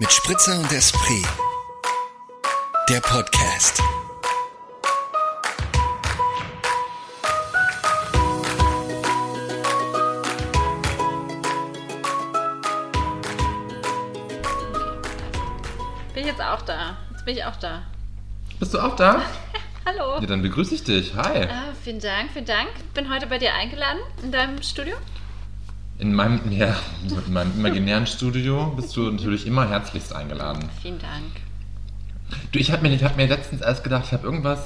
mit Spritzer und Esprit. Der Podcast. Bin ich jetzt auch da? Jetzt bin ich auch da. Bist du auch da? Hallo. Ja, dann begrüße ich dich. Hi. Ah, vielen Dank, vielen Dank. Bin heute bei dir eingeladen in deinem Studio. In meinem, ja, in meinem imaginären Studio bist du natürlich immer herzlichst eingeladen. Vielen Dank. Du, ich habe mir, ich hab mir letztens erst gedacht, ich habe irgendwas,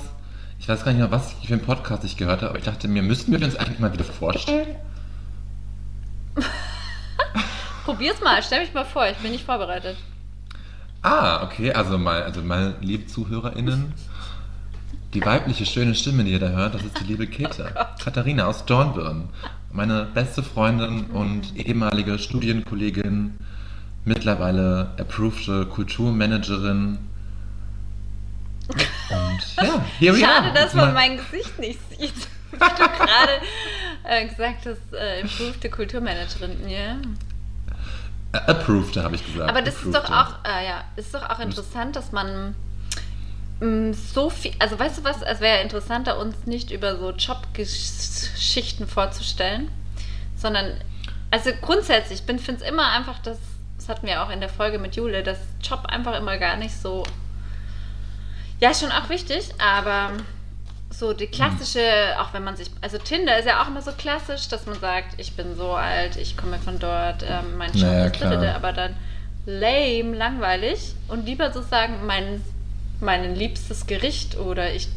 ich weiß gar nicht mehr, was für einen Podcast ich gehört habe, aber ich dachte mir, müssten wir uns eigentlich mal wieder vorstellen? Probier's mal, stell mich mal vor, ich bin nicht vorbereitet. Ah, okay, also mal, also meine lieben ZuhörerInnen, die weibliche schöne Stimme, die ihr da hört, das ist die liebe Käthe. Katharina aus Dornbirn. Meine beste Freundin und ehemalige Studienkollegin, mittlerweile approved Kulturmanagerin. Und ja, here we Schade, are. dass man mein Gesicht nicht sieht. Wie du gerade äh, gesagt hast, äh, improved Kulturmanagerin. Ja. Äh, Approved, habe ich gesagt. Aber das ist doch auch, äh, ja, ist doch auch interessant, dass man so viel, also weißt du was, es wäre interessanter, uns nicht über so Jobgeschichten vorzustellen, sondern, also grundsätzlich, ich finde es immer einfach, dass, das hatten wir auch in der Folge mit Jule, dass Job einfach immer gar nicht so, ja, ist schon auch wichtig, aber so die klassische, auch wenn man sich, also Tinder ist ja auch immer so klassisch, dass man sagt, ich bin so alt, ich komme von dort, ähm, mein Job Naja, ist dritte, aber dann lame, langweilig und lieber so sagen, mein, mein liebstes Gericht oder ich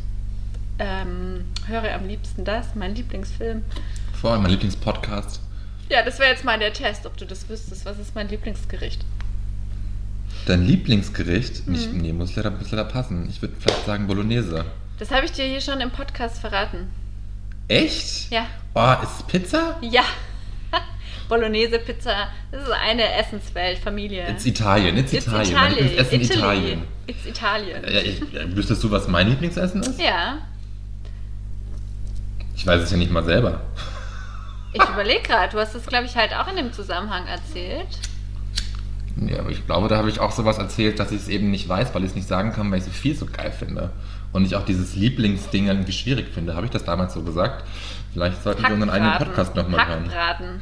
ähm, höre am liebsten das, mein Lieblingsfilm. Vor allem mein Lieblingspodcast. Ja, das wäre jetzt mal der Test, ob du das wüsstest. Was ist mein Lieblingsgericht? Dein Lieblingsgericht? Mhm. nee, muss leider, muss leider passen. Ich würde vielleicht sagen Bolognese. Das habe ich dir hier schon im Podcast verraten. Echt? Ja. Oh, ist es Pizza? Ja. Bolognese, Pizza, das ist eine Essenswelt, Familie. It's Italien, it's, It's Italien. Mein Italy. Lieblingsessen Italy. Italien. It's Italien. Ja, ich, äh, wüsstest du, was mein Lieblingsessen ist? Ja. Ich weiß es ja nicht mal selber. Ich überlege gerade, du hast das, glaube ich, halt auch in dem Zusammenhang erzählt. Ja, aber ich glaube, da habe ich auch sowas erzählt, dass ich es eben nicht weiß, weil ich es nicht sagen kann, weil ich so viel so geil finde. Und ich auch dieses Lieblingsding irgendwie schwierig finde. Habe ich das damals so gesagt? Vielleicht sollten wir unseren eigenen Hackbraten. Podcast nochmal hören. Hackbraten.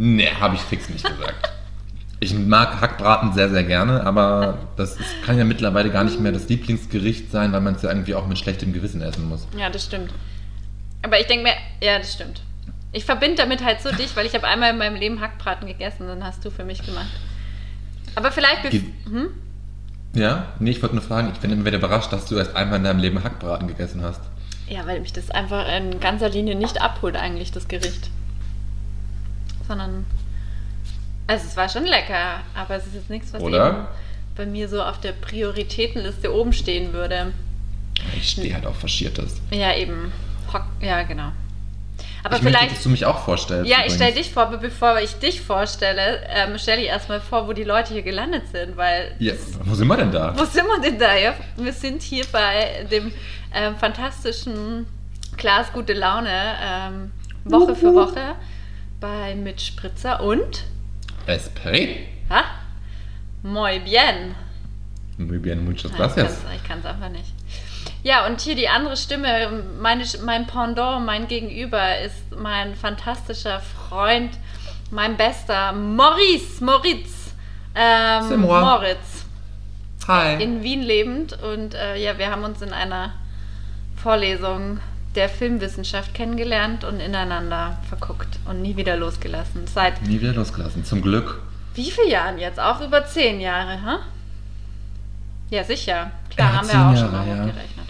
Nee, habe ich fix nicht gesagt. Ich mag Hackbraten sehr, sehr gerne, aber das ist, kann ja mittlerweile gar nicht mehr das Lieblingsgericht sein, weil man es ja irgendwie auch mit schlechtem Gewissen essen muss. Ja, das stimmt. Aber ich denke mir, ja, das stimmt. Ich verbinde damit halt so dich, weil ich habe einmal in meinem Leben Hackbraten gegessen, dann hast du für mich gemacht. Aber vielleicht... Ge- Hm? Ja? Nee, ich wollte nur fragen, ich bin immer wieder überrascht, dass du erst einmal in deinem Leben Hackbraten gegessen hast. Ja, weil mich das einfach in ganzer Linie nicht abholt, eigentlich, das Gericht. Sondern. Also, es war schon lecker, aber es ist jetzt nichts, was Oder? eben bei mir so auf der Prioritätenliste oben stehen würde. Ich stehe halt auf Faschiertes. Ja, eben. Hock, ja, genau. Aber ich möchte, vielleicht. dass du mich auch vorstellst. Ja, ich stelle übrigens. dich vor, aber bevor ich dich vorstelle, ähm, stelle ich erstmal vor, wo die Leute hier gelandet sind, weil. Ja, wo sind wir denn da? Wo sind wir denn da? Ja? Wir sind hier bei dem ähm, fantastischen Glas Gute Laune ähm, Woche für Woche bei Mit Spritzer und Esprit. ha? Muy bien. Muy bien, muchas gracias. ich kann es einfach nicht. Ja, und hier die andere Stimme, meine, mein Pendant, mein Gegenüber ist mein fantastischer Freund, mein bester Maurice, Moritz, ähm, moi. Moritz. Hi. in Wien lebend und äh, ja, wir haben uns in einer Vorlesung der Filmwissenschaft kennengelernt und ineinander verguckt und nie wieder losgelassen. Seit Nie wieder losgelassen, zum Glück. wie vielen Jahren jetzt? Auch über zehn Jahre, hä? Ja, sicher. Klar, Ja, haben wir auch schon Jahre, mal ja. hochgerechnet.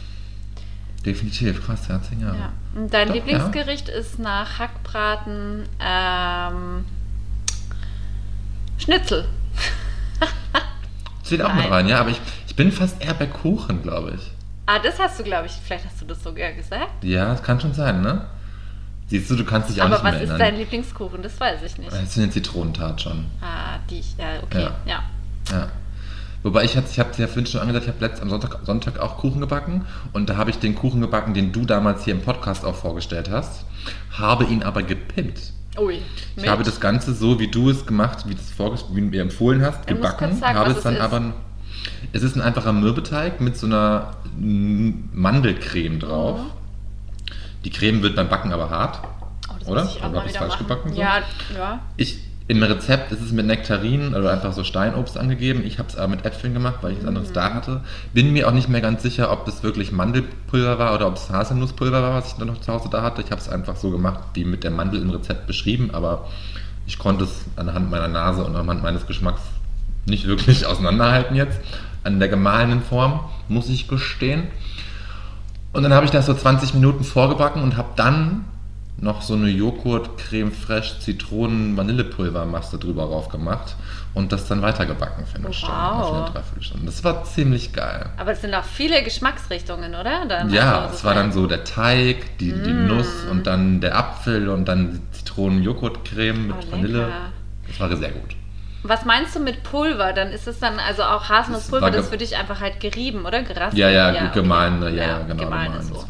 Definitiv, krass, ja, zehn Jahre. Ja. Und dein Doch, Lieblingsgericht ist nach Hackbraten ähm, Schnitzel. Zählt auch Nein. mit rein, ja, aber ich, ich bin fast eher bei Kuchen, glaube ich. Ah, das hast du, glaube ich, vielleicht hast du das sogar gesagt. Ja, das kann schon sein, ne? Siehst du, du kannst dich auch Aber nicht was mehr ist erinnern. dein Lieblingskuchen? Das weiß ich nicht. Das ist eine Zitronentat schon. Ah, die, ja, okay, Ja. ja. Ja. Wobei ich, ich habe ja vorhin schon angesagt, ich habe letzten am Sonntag, Sonntag auch Kuchen gebacken und da habe ich den Kuchen gebacken, den du damals hier im Podcast auch vorgestellt hast, habe ihn aber gepimpt. Ui. Ich habe das Ganze so, wie du es gemacht, wie du es vorges- wie du mir empfohlen hast, Du musst gebacken. sagen, habe was es dann es ist. aber. Es ist ein einfacher Mürbeteig mit so einer Mandelcreme drauf. Die Creme wird beim Backen aber hart. Oh, Oder? ich auch Oder mal hab ich's wieder falsch machen. gebacken so? Ja, ja. Ich, Im Rezept ist es mit Nektarinen oder einfach so Steinobst angegeben. Ich habe es aber mit Äpfeln gemacht, weil ich es anderes Mhm. da hatte. Bin mir auch nicht mehr ganz sicher, ob das wirklich Mandelpulver war oder ob es Haselnusspulver war, was ich dann noch zu Hause da hatte. Ich habe es einfach so gemacht, wie mit der Mandel im Rezept beschrieben, aber ich konnte es anhand meiner Nase und anhand meines Geschmacks nicht wirklich auseinanderhalten jetzt. An der gemahlenen Form, muss ich gestehen. Und dann habe ich das so 20 Minuten vorgebacken und habe dann noch so eine Joghurt, Creme Fraiche, Zitronen, Vanillepulvermasse drüber rauf gemacht und das dann weitergebacken für eine Wow. Stunde, für eine Dreiviertelstunde. Das war ziemlich geil. Aber es sind auch viele Geschmacksrichtungen, oder? Dann, Ja, also, es war dann so der Teig, die, die Mm. Nuss und dann der Apfel und dann die Zitronen-Joghurt-Creme mit Oh, Vanille. Das war sehr gut. Was meinst du mit Pulver? Dann ist es dann also auch Haselnusspulver, das ge- für dich einfach halt gerieben, oder? Geraspelt? Ja, ja, okay. gemahlene, ja, ja, genau. Gemahlen das so.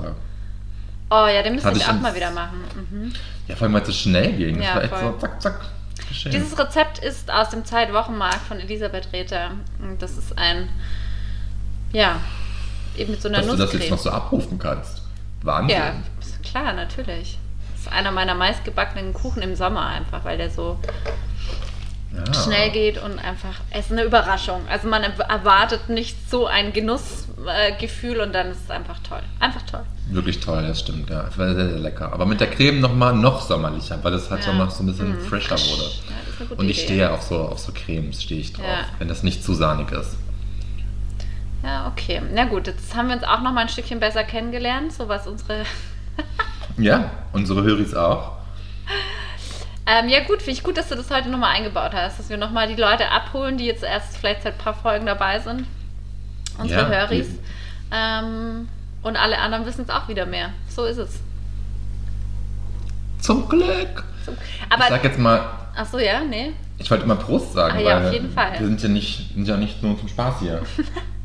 Oh ja, den müsste ich auch mal wieder machen. Mhm. ja, vor allem, weil es so schnell ging. Das Ja, war echt voll. so zack, zack, geschehen. Dieses Rezept ist aus dem Zeitwochenmarkt von Elisabeth Rether. Das ist ein, ja, eben mit so einer Dass du das jetzt noch so abrufen kannst. Wahnsinn. ja, klar, natürlich. Das ist einer meiner meistgebackenen Kuchen im Sommer einfach, weil der so Ja. schnell geht und einfach, es ist eine Überraschung. Also man erwartet nicht so ein Genussgefühl äh, und dann ist es einfach toll. Einfach toll. Wirklich toll, das stimmt, ja. Es war sehr, sehr lecker. Aber mit der Creme nochmal noch sommerlicher, weil das halt Ja. so noch so ein bisschen Mhm, frisch. wurde. Ja, Und ich stehe ja auf so, auf so Cremes, stehe ich drauf, wenn das nicht zu sahnig ist. Ja, okay. Na gut, jetzt haben wir uns auch noch mal ein Stückchen besser kennengelernt, so was unsere Ja, unsere Höris auch. Ähm, ja gut, finde ich gut, dass du das heute nochmal eingebaut hast, dass wir nochmal die Leute abholen, die jetzt erst vielleicht seit ein paar Folgen dabei sind. Unsere Ja, Höris. Ähm, und alle anderen wissen es auch wieder mehr. So ist es. Zum Glück. So. ich Aber, sag jetzt mal, ach so, ja, nee. ich wollte immer Prost sagen, Ah ja, weil auf jeden Fall. wir sind ja nicht, sind ja nicht nur zum Spaß hier.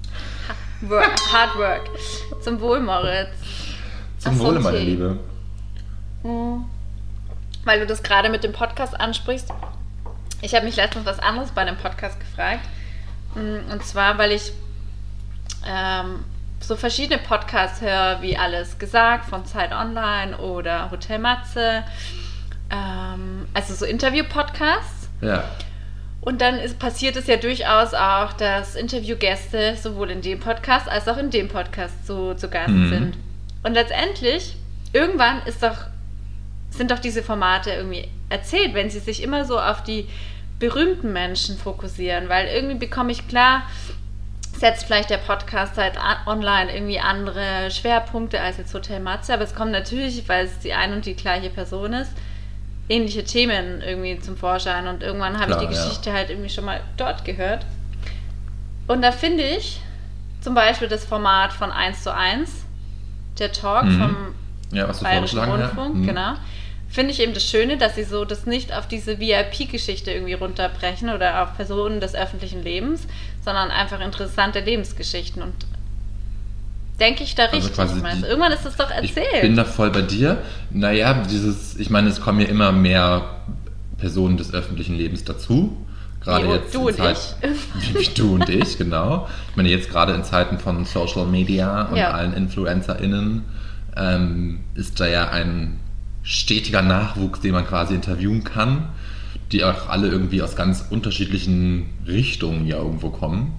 Work, hard work. Zum Wohl, Moritz. Zum Ach so, Wohle, meine okay. Liebe. Mhm. Weil du das gerade mit dem Podcast ansprichst. Ich habe mich letztens was anderes bei dem Podcast gefragt. Mm, Und zwar, weil ich ähm, so verschiedene Podcasts höre, wie Alles gesagt von Zeit Online oder Hotel Matze. Ähm, also so Interview-Podcasts. Ja. Und dann ist, passiert es ja durchaus auch, dass Interviewgäste sowohl in dem Podcast als auch in dem Podcast zu, zu Gast Mhm. sind. Und letztendlich, irgendwann ist doch, sind doch diese Formate irgendwie erzählt, wenn sie sich immer so auf die berühmten Menschen fokussieren. Weil irgendwie bekomme ich klar, setzt vielleicht der Podcast halt online irgendwie andere Schwerpunkte als jetzt Hotel Matze, aber es kommt natürlich, weil es die ein und die gleiche Person ist, ähnliche Themen irgendwie zum Vorschein und irgendwann habe ich die ja. Geschichte halt irgendwie schon mal dort gehört. Und da finde ich zum Beispiel das Format von 1 zu 1, der Talk Mhm. vom Ja, was du Bayerischen. Rundfunk, Mhm. genau. Finde ich eben das Schöne, dass sie so das nicht auf diese VIP-Geschichte irgendwie runterbrechen oder auf Personen des öffentlichen Lebens, sondern einfach interessante Lebensgeschichten. Und denke ich da Also richtig? quasi Ich meine, die- irgendwann ist es doch Ich erzählt. bin da voll bei dir. Naja, dieses, ich meine, es kommen ja immer mehr Personen des öffentlichen Lebens dazu. Gerade jetzt du in und Zeit, Wie du und ich, genau. Ich meine, jetzt gerade in Zeiten von Social Media und Ja. allen InfluencerInnen ähm, ist da ja ein stetiger Nachwuchs, den man quasi interviewen kann, die auch alle irgendwie aus ganz unterschiedlichen Richtungen ja irgendwo kommen.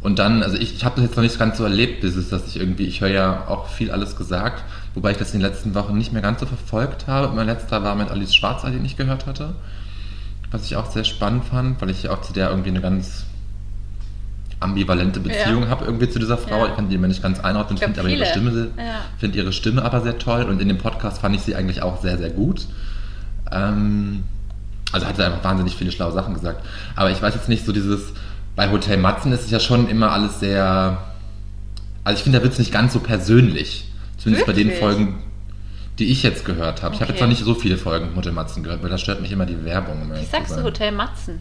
Und dann, also ich, ich habe das jetzt noch nicht ganz so erlebt, dieses, dass ich irgendwie, ich höre ja auch viel alles gesagt, wobei ich das in den letzten Wochen nicht mehr ganz so verfolgt habe. Mein letzter war mit Alice Schwarzer, den ich gehört hatte, was ich auch sehr spannend fand, weil ich auch zu der irgendwie eine ganz ambivalente Beziehung Ja. habe irgendwie zu dieser Frau. Ja. Ich kann die immer nicht ganz einordnen, finde aber ihre. Stimme, Ja. finde ihre Stimme aber sehr toll und in dem Podcast fand ich sie eigentlich auch sehr, sehr gut. Ähm, also hat sie einfach wahnsinnig viele schlaue Sachen gesagt. Aber ich weiß jetzt nicht, so dieses, bei Hotel Matzen ist es ja schon immer alles sehr, also ich finde, da wird es nicht ganz so persönlich. Zumindest bei den Wirklich? Folgen, die ich jetzt gehört habe. Ich habe Okay. jetzt noch nicht so viele Folgen von Hotel Matzen gehört, weil da stört mich immer die Werbung. um Wie sagst du. Hotel Matzen?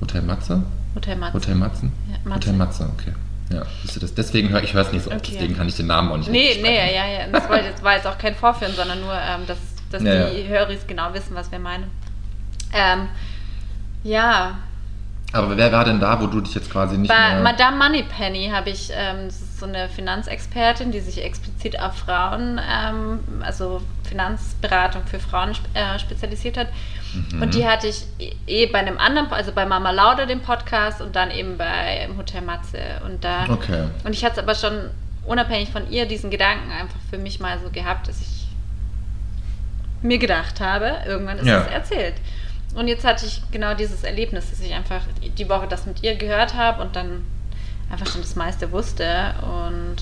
Hotel Matze? Hotel Matzen. Hotel Matzen? Ja, Matze. Hotel Matze, okay. Ja, siehst du das? Deswegen höre ich höre es nicht so oft, Okay. deswegen kann ich den Namen auch nicht Nee, nee, ja, ja. Das war jetzt, war jetzt auch kein Vorführen, sondern nur, ähm, dass, dass Ja, die Höris genau wissen, was wir meinen. Ähm, ja, Aber wer war denn da, wo du dich jetzt quasi nicht bei mehr... Madame Moneypenny habe ich, ähm, das ist so eine Finanzexpertin, die sich explizit auf Frauen, ähm, also Finanzberatung für Frauen äh, spezialisiert hat. Mhm. Und die hatte ich eh bei einem anderen, also bei Mama Lauda, dem Podcast, und dann eben bei Hotel Matze. Und da Okay. und ich hatte aber schon unabhängig von ihr diesen Gedanken einfach für mich mal so gehabt, dass ich mir gedacht habe, irgendwann ist Ja. es erzählt. Und jetzt hatte ich genau dieses Erlebnis, dass ich einfach die Woche das mit ihr gehört habe und dann einfach schon das meiste wusste. Und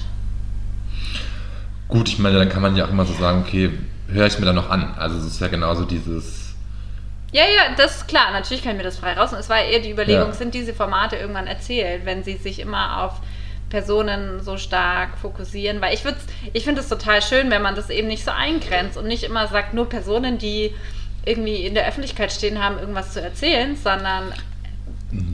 Gut, ich meine, dann kann man ja auch immer so sagen, okay, höre ich mir dann noch an. Also es ist ja genauso dieses... ja, ja, das ist klar, natürlich kann ich mir das frei raus. Und es war eher die Überlegung, Ja. sind diese Formate irgendwann erzählt, wenn sie sich immer auf Personen so stark fokussieren, weil ich würde, ich finde es total schön, wenn man das eben nicht so eingrenzt und nicht immer sagt, nur Personen, die irgendwie in der Öffentlichkeit stehen haben, irgendwas zu erzählen, sondern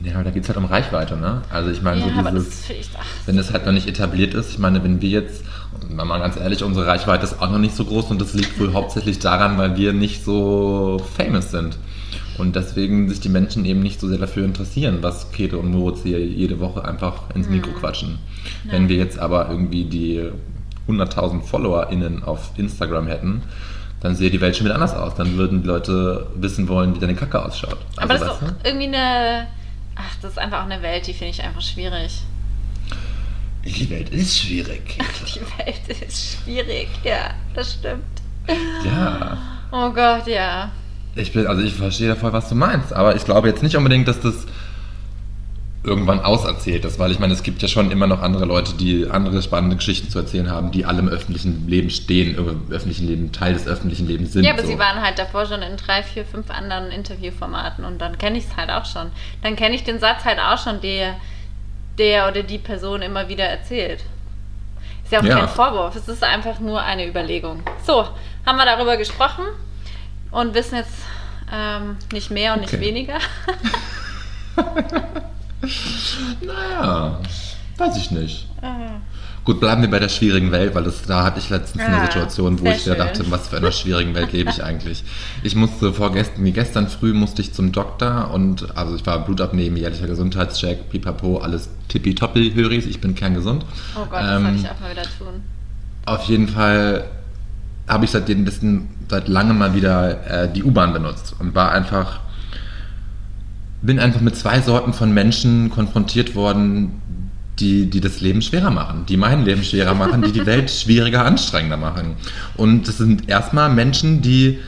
Ja, da geht es halt um Reichweite, ne? Also ich meine, ja, so dieses... das ach, wenn es halt noch nicht etabliert ist, ich meine, wenn wir jetzt, und mal ganz ehrlich, unsere Reichweite ist auch noch nicht so groß und das liegt wohl hauptsächlich daran, weil wir nicht so famous sind. Und deswegen sich die Menschen eben nicht so sehr dafür interessieren, was Käthe und Moritz hier jede Woche einfach ins Mikro quatschen. Wenn wir jetzt aber irgendwie die 100.000 FollowerInnen auf Instagram hätten, dann sähe die Welt schon wieder anders aus. Dann würden die Leute wissen wollen, wie deine Kacke ausschaut. aber das Also, ist auch irgendwie eine, ach, das ist einfach auch eine Welt, die finde ich einfach schwierig. Die Welt ist schwierig. Die Welt ist schwierig, ja, das stimmt. Ja. Oh Gott, ja. Ich bin, also ich verstehe da voll, was du meinst, aber ich glaube jetzt nicht unbedingt, dass das irgendwann auserzählt ist, weil ich meine, es gibt ja schon immer noch andere Leute, die andere spannende Geschichten zu erzählen haben, die alle im öffentlichen Leben stehen, im öffentlichen Leben, Teil des öffentlichen Lebens sind. Ja, aber so. sie waren halt davor schon in drei, vier, fünf anderen Interviewformaten und dann kenne ich es halt auch schon. Dann kenne ich den Satz halt auch schon, der der oder die Person immer wieder erzählt. Ist ja auch Ja. kein Vorwurf, es ist einfach nur eine Überlegung. So, haben wir darüber gesprochen und wissen jetzt ähm, nicht mehr und nicht Okay. weniger. Naja, weiß ich nicht. Ah. Gut, bleiben wir bei der schwierigen Welt, weil das, da hatte ich letztens eine Ah, Situation, wo ich schön. dachte, was für einer schwierigen Welt lebe ich eigentlich. Ich musste vorgestern, wie gestern früh musste ich zum Doktor und also ich war Blut abnehmen, jährlicher Gesundheitscheck, pipapo, alles tippitoppi, höre ich, ich bin kerngesund. Oh Gott, das Ähm, soll ich auch mal wieder tun. Auf jeden Fall habe ich seitdem dessen, seit langem mal wieder äh, die U-Bahn benutzt und war einfach, bin einfach mit zwei Sorten von Menschen konfrontiert worden, die, die das Leben schwerer machen, die mein Leben schwerer machen, die die Welt schwieriger, anstrengender machen. Und das sind erstmal Menschen, die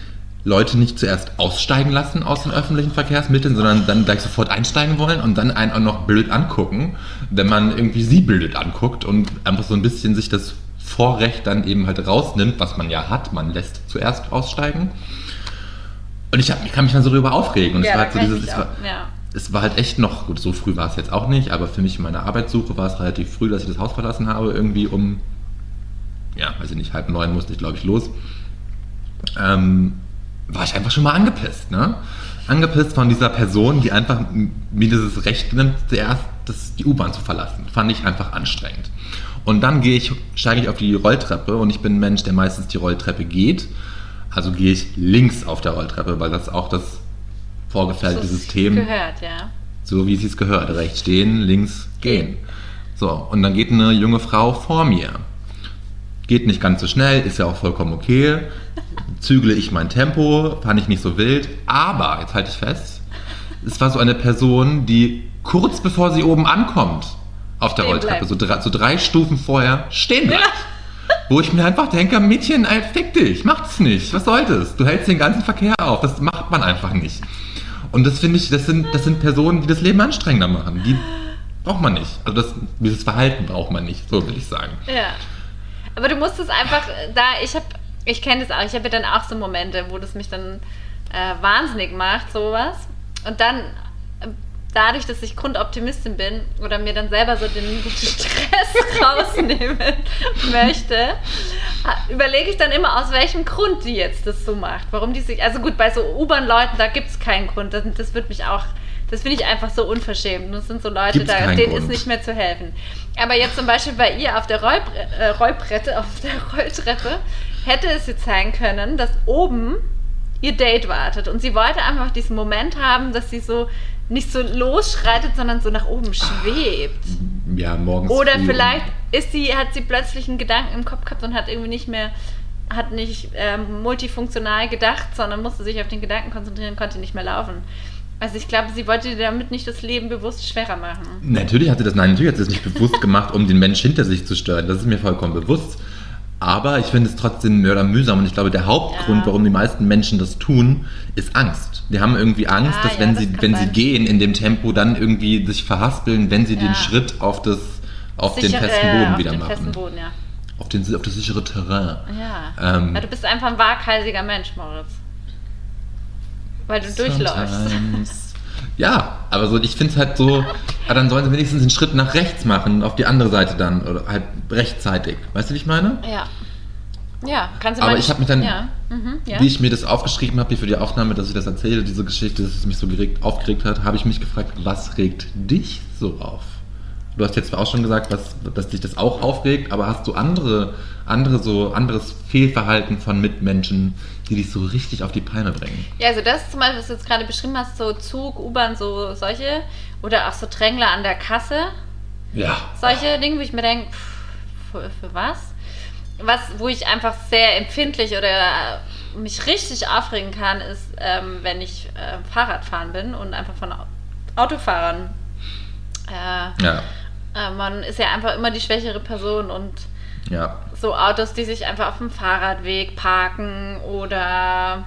Leute nicht zuerst aussteigen lassen aus den öffentlichen Verkehrsmitteln, sondern dann gleich sofort einsteigen wollen und dann einen auch noch blöd angucken, wenn man irgendwie sie blöd anguckt und einfach so ein bisschen sich das Vorrecht dann eben halt rausnimmt, was man ja hat, man lässt zuerst aussteigen. Und ich, hab, ich kann mich dann so darüber aufregen. Und es Ja, war da halt so dieses, es war, ja. Es war halt echt noch, gut, so früh war es jetzt auch nicht, aber für mich in meiner Arbeitssuche war es relativ früh, dass ich das Haus verlassen habe, irgendwie um, ja, weiß ich nicht, halb neun musste ich, glaube ich, los. Ähm, war ich einfach schon mal angepisst, ne? Angepisst von dieser Person, die einfach mir dieses Recht nimmt, zuerst das, die U-Bahn zu verlassen. Fand ich einfach anstrengend. Und dann gehe ich, steige ich auf die Rolltreppe und ich bin ein Mensch, der meistens die Rolltreppe geht. Also gehe ich links auf der Rolltreppe, weil das auch das vorgefertigte ist System Gehört, ja. so wie es sich gehört. Rechts stehen, links gehen. So, und dann geht eine junge Frau vor mir. Geht nicht ganz so schnell, ist ja auch vollkommen okay. Zügle ich mein Tempo, fand ich nicht so wild. Aber, jetzt halte ich fest, es war so eine Person, die kurz bevor sie oben ankommt auf der Stehen Rolltreppe, so drei, so drei Stufen vorher, stehen bleibt. Wo ich mir einfach denke, Mädchen, fick dich, macht's nicht. Was soll das? Du hältst den ganzen Verkehr auf. Das macht man einfach nicht. Und das finde ich, das sind, das sind Personen, die das Leben anstrengender machen. Die braucht man nicht. Also das, dieses Verhalten braucht man nicht, so will ich sagen. Ja. Aber du musst es einfach, da, ich habe, ich kenne das auch, ich habe ja dann auch so Momente, wo das mich dann äh, wahnsinnig macht, sowas. Und dann, dadurch, dass ich Grundoptimistin bin oder mir dann selber so den, Stress rausnehmen möchte, überlege ich dann immer, aus welchem Grund die jetzt das so macht. Warum die sich, also gut, bei so U-Bahn-Leuten, da gibt es keinen Grund. Das, das wird mich auch, das finde ich einfach so unverschämt. Das sind so Leute, Gibt's da, denen Grund. ist nicht mehr zu helfen. Aber jetzt zum Beispiel bei ihr auf der Rollbre äh, Rollbrette, auf der Rolltreppe, hätte es jetzt sein können, dass oben ihr Date wartet und sie wollte einfach diesen Moment haben, dass sie so nicht so losschreitet, sondern so nach oben schwebt. Ja, morgens. Oder früh. vielleicht ist sie, hat sie plötzlich einen Gedanken im Kopf gehabt und hat irgendwie nicht mehr, hat nicht ähm, multifunktional gedacht, sondern musste sich auf den Gedanken konzentrieren, konnte nicht mehr laufen. Also ich glaube, sie wollte damit nicht das Leben bewusst schwerer machen. Natürlich hat sie das, nein, natürlich hat sie das nicht bewusst gemacht, um den Mensch hinter sich zu stören. Das ist mir vollkommen bewusst. Aber ich finde es trotzdem mörder mühsam und ich glaube, der Hauptgrund, Ja. warum die meisten Menschen das tun, ist Angst. Die haben irgendwie Angst, Ah, dass ja, wenn, das sie, wenn sie gehen in dem Tempo, dann irgendwie sich verhaspeln, wenn sie Ja. den Schritt auf, das, auf den Sichere- festen Boden auf wieder den machen. festen Boden, ja. Auf, den, auf das sichere Terrain. Ja. Ähm, ja. Du bist einfach ein waghalsiger Mensch, Moritz. Weil du durchläufst. Ja, aber so, ich finde es halt so, ja, dann sollen sie wenigstens einen Schritt nach rechts machen, auf die andere Seite dann, oder halt rechtzeitig. Weißt du, wie ich meine? Ja. Ja, kannst du Aber mal ich hab mich dann- Ja. Mhm, ja. Wie ich mir das aufgeschrieben habe, hier für die Aufnahme, dass ich das erzähle, diese Geschichte, dass es mich so geregt, aufgeregt hat, habe ich mich gefragt, was regt dich so auf? Du hast jetzt zwar auch schon gesagt, was, dass dich das auch aufregt, aber hast du andere, andere so, anderes Fehlverhalten von Mitmenschen, die dich so richtig auf die Palme bringen? Ja, also das zum Beispiel, was du jetzt gerade beschrieben hast, so Zug, U-Bahn, so solche, oder auch so Drängler an der Kasse, Ja. solche Dinge, wo ich mir denke, für, für was? Was, wo ich einfach sehr empfindlich oder mich richtig aufregen kann, ist, ähm, wenn ich äh, Fahrrad fahren bin und einfach von Au- Autofahrern. Äh, Ja. äh, man ist ja einfach immer die schwächere Person und Ja. So Autos, die sich einfach auf dem Fahrradweg parken oder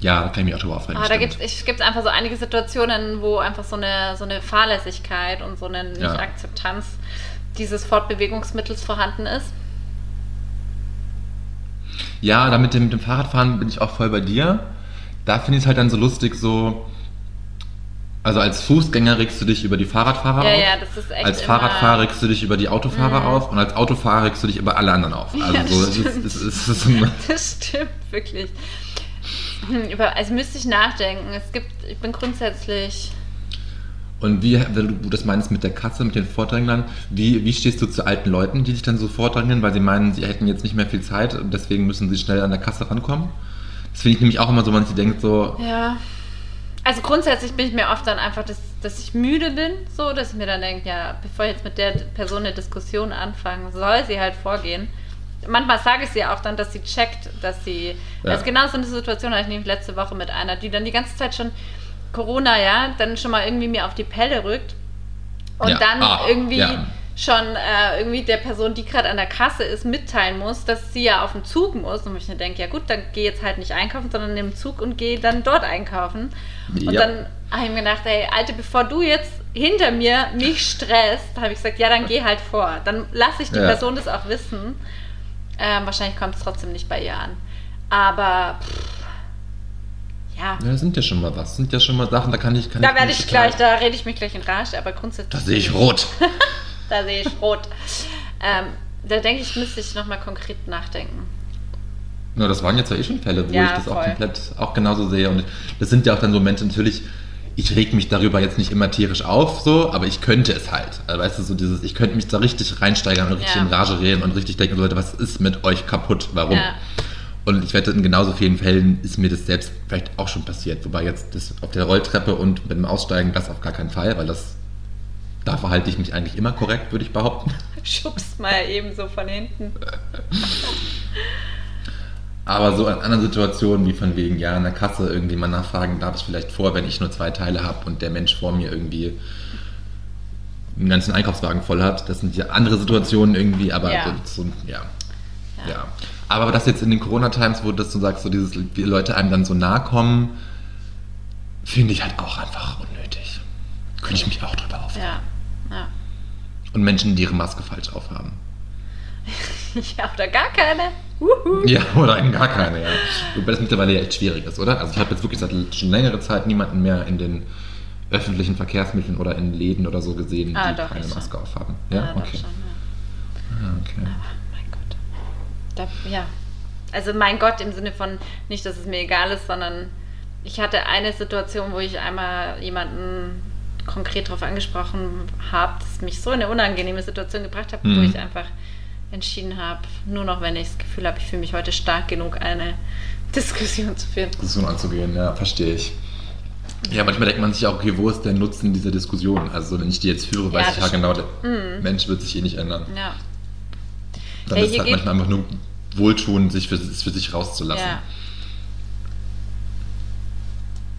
Ja, da kann ich mich auch drüber aufregen. Ah, da gibt es einfach so einige Situationen, wo einfach so eine, so eine Fahrlässigkeit und so eine Ja. Nicht-Akzeptanz dieses Fortbewegungsmittels vorhanden ist. Ja, da mit dem, mit dem Fahrradfahren bin ich auch voll bei dir. Da finde ich es halt dann so lustig, so. Also als Fußgänger regst du dich über die Fahrradfahrer Ja, auf. ja, das ist echt Als Fahrradfahrer regst du dich über die Autofahrer Mhm. auf und als Autofahrer regst du dich über alle anderen auf. Also Ja, das so, ist, stimmt. ist, es ist, Das stimmt wirklich. Hm, also müsste ich nachdenken. Es gibt, ich bin grundsätzlich. Und wie, wenn du das meinst mit der Kasse, mit den Vordränglern, wie, wie stehst du zu alten Leuten, die dich dann so vordrängeln, weil sie meinen, sie hätten jetzt nicht mehr viel Zeit und deswegen müssen sie schnell an der Kasse rankommen? Das finde ich nämlich auch immer so, man sich denkt so, Ja. Also grundsätzlich bin ich mir oft dann einfach, dass, dass ich müde bin, so, dass ich mir dann denke, ja, bevor ich jetzt mit der Person eine Diskussion anfange, soll sie halt vorgehen. Manchmal sage ich sie auch dann, dass sie checkt, dass sie. Ja. Also genau so eine Situation hatte ich nämlich letzte Woche mit einer, die dann die ganze Zeit schon Corona, ja, dann schon mal irgendwie mir auf die Pelle rückt. Und Ja. dann Ah, irgendwie ja. Schon äh, irgendwie der Person, die gerade an der Kasse ist, mitteilen muss, dass sie ja auf den Zug muss. Und ich mir denke, ja gut, dann geh jetzt halt nicht einkaufen, sondern nimm den Zug und geh dann dort einkaufen. Und Ja. dann habe ich mir gedacht, ey, Alte, bevor du jetzt hinter mir mich stresst, habe ich gesagt, ja, dann geh halt vor. Dann lasse ich die Ja. Person das auch wissen. Ähm, wahrscheinlich kommt es trotzdem nicht bei ihr an. Aber pff, ja, ja, das sind ja schon mal was, das sind ja schon mal Sachen, da kann ich, kann da ich werde ich gleich, da rede ich mich gleich in Rage, aber grundsätzlich. Da sehe ich rot. Da sehe ich rot. ähm, da denke ich, müsste ich nochmal konkret nachdenken. Na, das waren jetzt ja eh schon Fälle, wo Ja, ich das auch voll. komplett auch genauso sehe. Und das sind ja auch dann so Momente, natürlich, ich reg mich darüber jetzt nicht immer tierisch auf, so, aber ich könnte es halt. Also, weißt du, so dieses, ich könnte mich da richtig reinsteigern und richtig Ja. in Rage reden und richtig denken, Leute, was ist mit euch kaputt? Warum? Und ich wette, in genauso vielen Fällen ist mir das selbst vielleicht auch schon passiert. Wobei jetzt das auf der Rolltreppe und mit dem Aussteigen, das auf gar keinen Fall, weil das, da verhalte ich mich eigentlich immer korrekt, würde ich behaupten. Schubst mal eben so von hinten. Aber so in anderen Situationen, wie von wegen, ja, in der Kasse irgendwie mal nachfragen, darf ich vielleicht vor, wenn ich nur zwei Teile habe und der Mensch vor mir irgendwie einen ganzen Einkaufswagen voll hat. Das sind ja andere Situationen irgendwie, aber Ja. so, so, ja. ja. Aber das jetzt in den Corona-Times, wo das du sagst, so dieses, wie Leute einem dann so nahe kommen, finde ich halt auch einfach unnötig. Könnte ich mich auch drüber aufregen. Ja, ja. Und Menschen, die ihre Maske falsch aufhaben. Ja, oder gar keine. Wuhu. Ja, oder eben gar keine, ja. Wobei das mittlerweile ja echt schwierig ist, oder? Also ich habe jetzt wirklich seit schon längere Zeit niemanden mehr in den öffentlichen Verkehrsmitteln oder in Läden oder so gesehen, Ah, die doch, keine ich schon. Maske aufhaben. Ja, Ja, doch okay. schon, ja. Ah, okay. Mein Gott. Da, ja. Also mein Gott im Sinne von nicht, dass es mir egal ist, sondern ich hatte eine Situation, wo ich einmal jemanden konkret darauf angesprochen habe, das mich so in eine unangenehme Situation gebracht hat, wo Mhm. ich einfach entschieden habe, nur noch wenn ich das Gefühl habe, ich fühle mich heute stark genug, eine Diskussion zu führen. Diskussion anzugehen, ja, verstehe ich. Ja, manchmal denkt man sich auch, okay, wo ist der Nutzen dieser Diskussion? Also wenn ich die jetzt führe, weiß Ja, ich ja genau, der Mensch wird sich eh nicht ändern. Ja. Dann Ja, ist hier halt manchmal einfach nur wohltun, sich für, für sich rauszulassen. ja.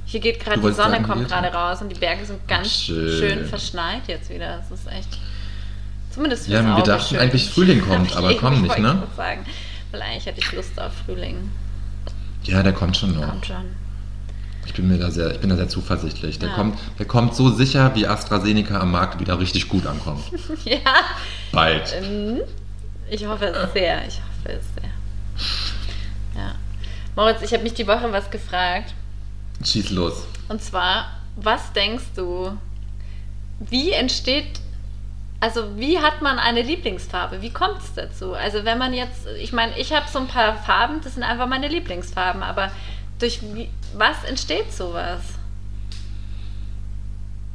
Hier geht gerade die Sonne, kommt gerade raus und die Berge sind ganz schön. schön. verschneit jetzt wieder. Das ist echt. Zumindest Ja, fürs wir Auge dachten schön. eigentlich, Frühling kommt, aber kommt nicht, ne? ich Sagen. Weil eigentlich hätte ich Lust auf Frühling. Ja, der kommt schon noch. Kommt schon. Ich bin mir da sehr, ich bin da sehr zuversichtlich. Der, Ja. kommt, der kommt so sicher, wie AstraZeneca am Markt wieder richtig gut ankommt. Ja, Bald. ähm, ich hoffe es sehr. Ich hoffe es sehr. Ja. Moritz, ich habe mich die Woche was gefragt. Schieß los. Und zwar, was denkst du, wie entsteht, also wie hat man eine Lieblingsfarbe? Wie kommt es dazu? Also wenn man jetzt, ich meine, ich habe so ein paar Farben, das sind einfach meine Lieblingsfarben, aber durch wie, was entsteht sowas?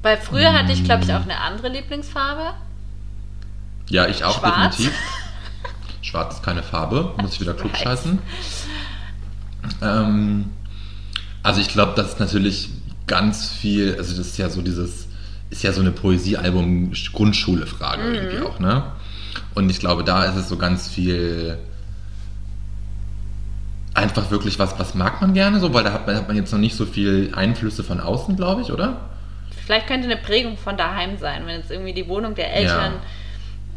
Weil früher hatte ich, glaube ich, auch eine andere Lieblingsfarbe. Ja, ich auch Schwarz. definitiv. Schwarz ist keine Farbe, muss ich wieder klug scheißen. Ähm, also ich glaube, das ist natürlich ganz viel, also das ist ja so dieses, ist ja so eine Poesiealbum-Grundschule-Frage Mhm. irgendwie auch, ne? Und ich glaube, da ist es so ganz viel einfach wirklich was, was mag man gerne so, weil da hat man, hat man jetzt noch nicht so viel Einflüsse von außen, glaube ich, oder? Vielleicht könnte eine Prägung von daheim sein, wenn jetzt irgendwie die Wohnung der Eltern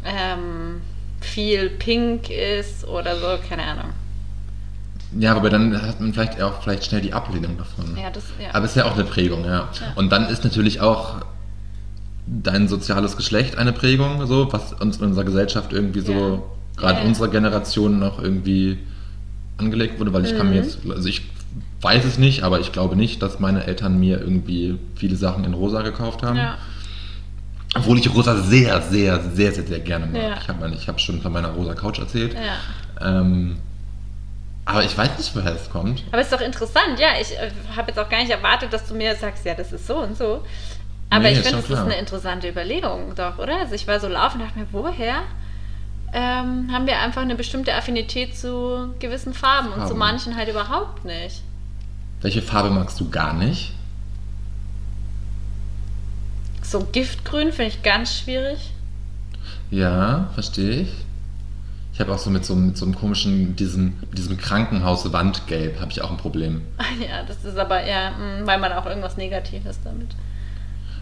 ähm, viel pink ist oder so, keine Ahnung. Ja, aber dann hat man vielleicht auch vielleicht schnell die Ablehnung davon. Ja, das, ja. Aber es ist ja auch eine Prägung, ja. Ja. Und dann ist natürlich auch dein soziales Geschlecht eine Prägung, so, was uns in unserer Gesellschaft irgendwie so, Ja. gerade Ja, unserer Generation noch irgendwie angelegt wurde, weil ich Mhm. kann mir jetzt, also ich weiß es nicht, aber ich glaube nicht, dass meine Eltern mir irgendwie viele Sachen in rosa gekauft haben. ja. Obwohl ich rosa sehr, sehr, sehr, sehr, sehr gerne mag. Ja. Ich habe hab schon von meiner rosa Couch erzählt. ja. Ähm, aber ich weiß nicht, woher es kommt. Aber es ist doch interessant, ja. Ich äh, habe jetzt auch gar nicht erwartet, dass du mir sagst, ja, das ist so und so. Aber Nee, ich finde, es ist eine interessante Überlegung, doch, oder? Also ich war so laufen und dachte mir, woher ähm, haben wir einfach eine bestimmte Affinität zu gewissen Farben, und zu Farben. manchen halt überhaupt nicht. Welche Farbe magst du gar nicht? So Giftgrün finde ich ganz schwierig. Ja, verstehe ich. Ich habe auch so mit so, mit so einem komischen, diesem, diesem Krankenhauswandgelb habe ich auch ein Problem. ja, das ist aber ja, mh, weil man auch irgendwas Negatives damit.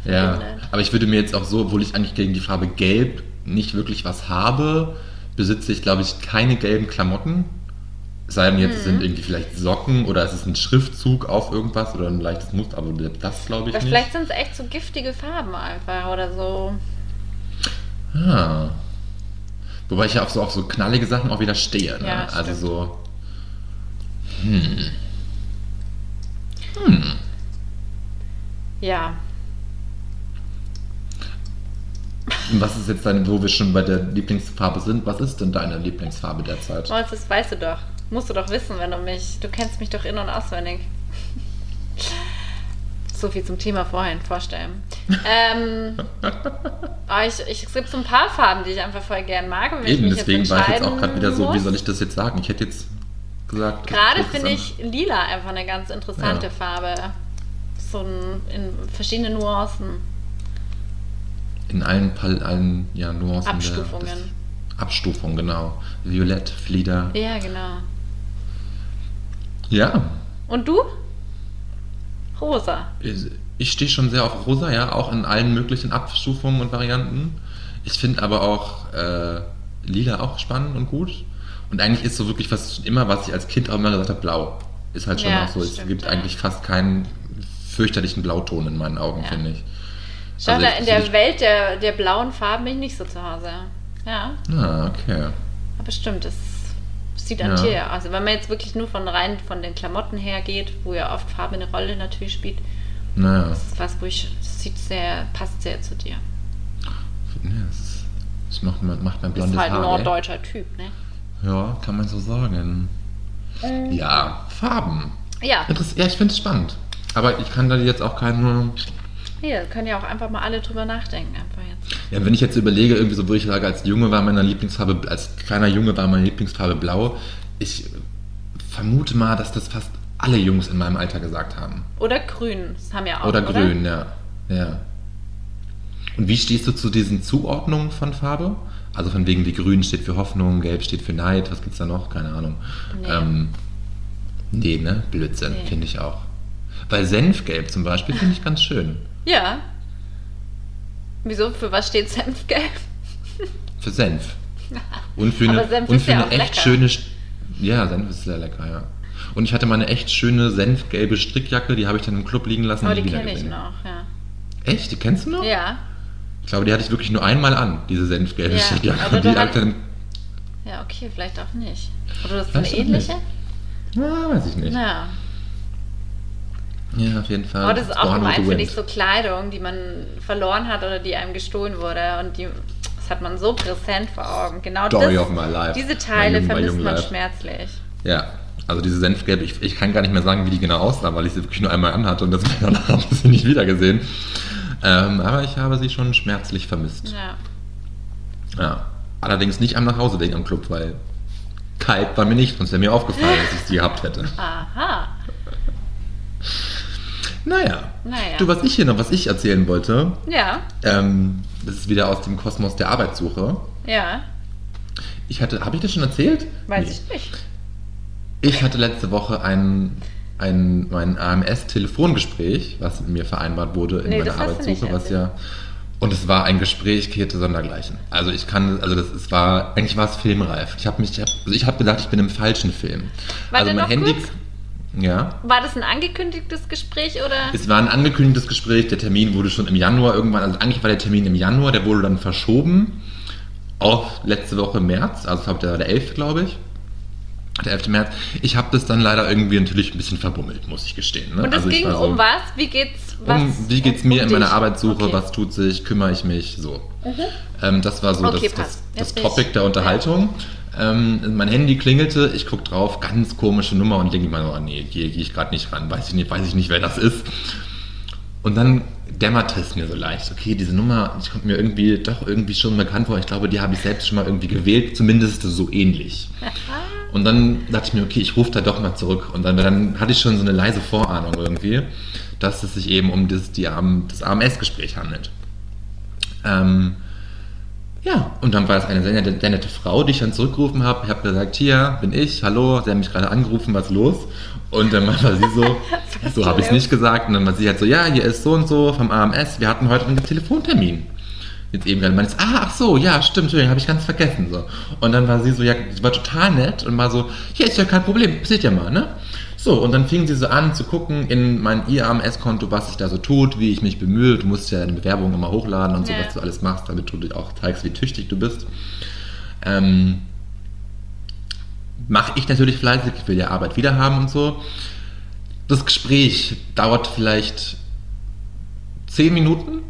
Ja, aber ich würde mir jetzt auch so, obwohl ich eigentlich gegen die Farbe Gelb nicht wirklich was habe, besitze ich, glaube ich, keine gelben Klamotten. Es sei denn, jetzt Mhm. sind irgendwie vielleicht Socken oder es ist ein Schriftzug auf irgendwas oder ein leichtes Muster, aber das glaube ich Aber nicht. vielleicht sind es echt so giftige Farben einfach oder so. Ah. Wobei ich ja auf so, auf so knallige Sachen auch wieder stehe. Ne? Ja, also so. Hm. Hm. Ja. Und was ist jetzt deine, wo wir schon bei der Lieblingsfarbe sind, was ist denn deine Lieblingsfarbe derzeit? Moritz, das weißt du doch. Musst du doch wissen, wenn du mich. Du kennst mich doch in- und auswendig. So viel zum Thema vorhin vorstellen. ähm, ich, ich, es gibt so ein paar Farben, die ich einfach voll gern mag. Eben, deswegen war ich jetzt auch gerade wieder so, wie muss- soll ich das jetzt sagen? Ich hätte jetzt gesagt. Gerade finde ich lila einfach eine ganz interessante Ja. Farbe. So ein, in verschiedenen Nuancen. In allen, Pal allen ja, Nuancen. Abstufungen. Der, des, Abstufungen, genau. Violett, Flieder. Ja, genau. Ja. Und du? Rosa. Ich stehe schon sehr auf Rosa, ja, auch in allen möglichen Abstufungen und Varianten. Ich finde aber auch äh, Lila auch spannend und gut. Und eigentlich ist so wirklich was immer, was ich als Kind auch immer gesagt habe, blau. Ist halt schon Ja, auch so. Es stimmt, gibt ja. eigentlich fast keinen fürchterlichen Blauton in meinen Augen, Ja. finde ich. Schau, Also da in der Welt der, der blauen Farben bin ich nicht so zu Hause. Ja, Ah, okay. aber stimmt, es sieht Ja. an dir. Also wenn man jetzt wirklich nur von rein von den Klamotten her geht, wo ja oft Farbe eine Rolle natürlich spielt, Naja. das ist was, wo ich, sieht sehr, passt sehr zu dir. Ja, das, ist, das macht, mein- macht mein Ist blondes halt ein Haar. ey. norddeutscher Typ, ne? Ja, kann man so sagen. Ja, Farben. Ja, Interess ja, ich finde es spannend. Aber ich kann da jetzt auch keine. hier können ja auch einfach mal alle drüber nachdenken, einfach jetzt. Ja, wenn ich jetzt überlege, irgendwie so, wo ich sage, als Junge war meine Lieblingsfarbe, als kleiner Junge war meine Lieblingsfarbe blau, ich vermute mal, dass das fast alle Jungs in meinem Alter gesagt haben. Oder grün, das haben ja auch. Oder grün, ja. ja. Und wie stehst du zu diesen Zuordnungen von Farbe? Also von wegen, wie grün steht für Hoffnung, gelb steht für Neid, was gibt's da noch? Keine Ahnung. Nee. Ähm, nee, ne? Blödsinn, Nee. finde ich auch. Weil Senfgelb zum Beispiel finde ich ganz schön. Ja. Wieso? Für was steht Senfgelb? Für Senf. Und für eine, und für ja eine echt lecker. schöne. Ja, Senf ist sehr lecker, ja. Und ich hatte mal eine echt schöne senfgelbe Strickjacke, die habe ich dann im Club liegen lassen Aber und die kenne ich noch, ja. Echt? Die kennst du noch? Ja. Ich glaube, die hatte ich wirklich nur einmal an, diese senfgelbe Ja, Strickjacke. die ich dann. Ja, okay, vielleicht auch nicht. Oder das ist eine ähnliche? Ja, weiß ich nicht. Ja. Ja, auf jeden Fall. Aber das ist auch gemein, finde ich, so Kleidung, die man verloren hat oder die einem gestohlen wurde. Und die, das hat man so präsent vor Augen. Genau Story das, of my life. diese Teile my vermisst man Life. schmerzlich. Ja, also diese Senfgelbe, ich, ich kann gar nicht mehr sagen, wie die genau aussah, weil ich sie wirklich nur einmal anhatte und deswegen habe ich sie nicht wiedergesehen. Ähm, aber ich habe sie schon schmerzlich vermisst. Ja. Ja. Allerdings nicht am Nachhauseweg am Club, weil kalt war mir nicht, sonst wäre mir aufgefallen, dass ich sie gehabt hätte. Aha. Naja. Naja. Du, was ich hier noch, was ich erzählen wollte, Ja, ähm, das ist wieder aus dem Kosmos der Arbeitssuche. ja. Ich hatte, habe ich das schon erzählt? Weiß Nee. ich nicht. Ich hatte letzte Woche ein, ein, mein AMS-Telefongespräch, was mit mir vereinbart wurde in Nee, meiner Arbeitssuche, was ja. Und es war ein Gespräch, Käthe sondergleichen. Also ich kann, also das es war, eigentlich war es filmreif. Ich habe mich, ich hab, also ich habe gedacht, ich bin im falschen Film. Warte also mein Handy, kurz. Ja. War das ein angekündigtes Gespräch oder? Es war ein angekündigtes Gespräch, der Termin wurde schon im Januar irgendwann, also eigentlich war der Termin im Januar, der wurde dann verschoben auf letzte Woche März, also ich glaube, der war der 11. glaube ich. Der 11. März. Ich habe das dann leider irgendwie natürlich ein bisschen verbummelt, muss ich gestehen. Ne? Und es also ging um was? Wie geht's? Was? Um, wie geht's mir um in meiner? Arbeitssuche? Okay. Mhm. Was tut sich? Kümmere ich mich? So. Ähm, das war so Okay, das, das, das Topic der Unterhaltung. Ähm, mein Handy klingelte, ich guck drauf, ganz komische Nummer und denke mir, oh nee, gehe geh ich gerade nicht ran, weiß ich nicht, weiß ich nicht, wer das ist. Und dann dämmerte es mir so leicht, okay, diese Nummer, die kommt mir irgendwie doch irgendwie schon bekannt vor. Ich glaube, die habe ich selbst schon mal irgendwie gewählt, zumindest so ähnlich. Und dann dachte ich mir, okay, ich rufe da doch mal zurück. Und dann, dann hatte ich schon so eine leise Vorahnung irgendwie, dass es sich eben um das, die, das AMS-Gespräch handelt. Ähm, ja, und dann war es eine sehr nette, sehr nette Frau, die ich dann zurückgerufen habe. Ich habe gesagt, hier bin ich, hallo, sie haben mich gerade angerufen, was ist los? Und dann war sie so, so habe ich es nicht gesagt. Und dann war sie halt so, ja, hier ist so und so vom AMS, wir hatten heute einen Telefontermin. Jetzt eben gerade meinte ich, ah, ach so, ja, stimmt, Entschuldigung, habe ich ganz vergessen. So. Und dann war sie so, ja, sie war total nett und war so, ja, ist ja kein Problem, passiert ja mal, ne? So, und dann fing sie so an zu gucken in mein IAMS-Konto, was sich da so tut, wie ich mich bemühe. Du musst ja deine Bewerbung immer hochladen und so, Ja. was du alles machst, damit du auch zeigst, wie tüchtig du bist. Ähm, Mache ich natürlich fleißig, ich will ja Arbeit wieder haben und so. Das Gespräch dauert vielleicht zehn Minuten.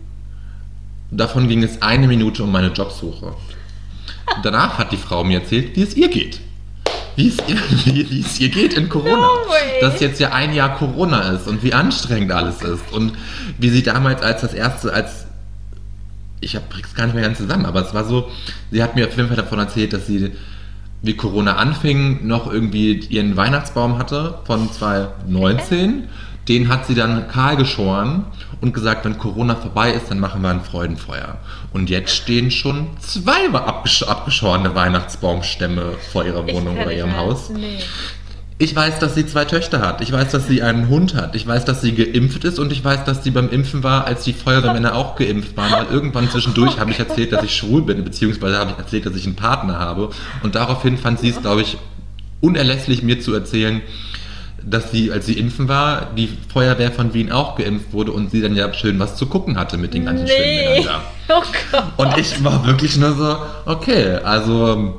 Davon ging es eine Minute um meine Jobsuche. Danach hat die Frau mir erzählt, wie es ihr geht. Wie es ihr, geht in Corona. No. Dass jetzt ja ein Jahr Corona ist und wie anstrengend alles ist. Und wie sie damals als das erste, als ich habe es gar nicht mehr ganz zusammen, aber es war so, sie hat mir auf jeden Fall davon erzählt, dass sie, wie Corona anfing, noch irgendwie ihren Weihnachtsbaum hatte von 2019. Den hat sie dann kahl geschoren und gesagt, wenn Corona vorbei ist, dann machen wir ein Freudenfeuer. Und jetzt stehen schon zwei abgesch abgeschorene Weihnachtsbaumstämme vor ihrer Wohnung oder ihrem. Haus. Nee. Ich weiß, dass sie zwei Töchter hat. Ich weiß, dass sie einen Hund hat. Ich weiß, dass sie geimpft ist und ich weiß, dass sie beim Impfen war, als die Feuerwehrmänner auch geimpft waren. Weil irgendwann zwischendurch habe ich erzählt, dass ich schwul bin, beziehungsweise habe ich erzählt, dass ich einen Partner habe. Und daraufhin fand sie es, glaube ich, unerlässlich, mir zu erzählen, dass sie, als sie impfen war, die Feuerwehr von Wien auch geimpft wurde und sie dann ja schön was zu gucken hatte mit den ganzen schönen Nee. Männern da. Oh Gott. Und ich war wirklich nur so, okay, also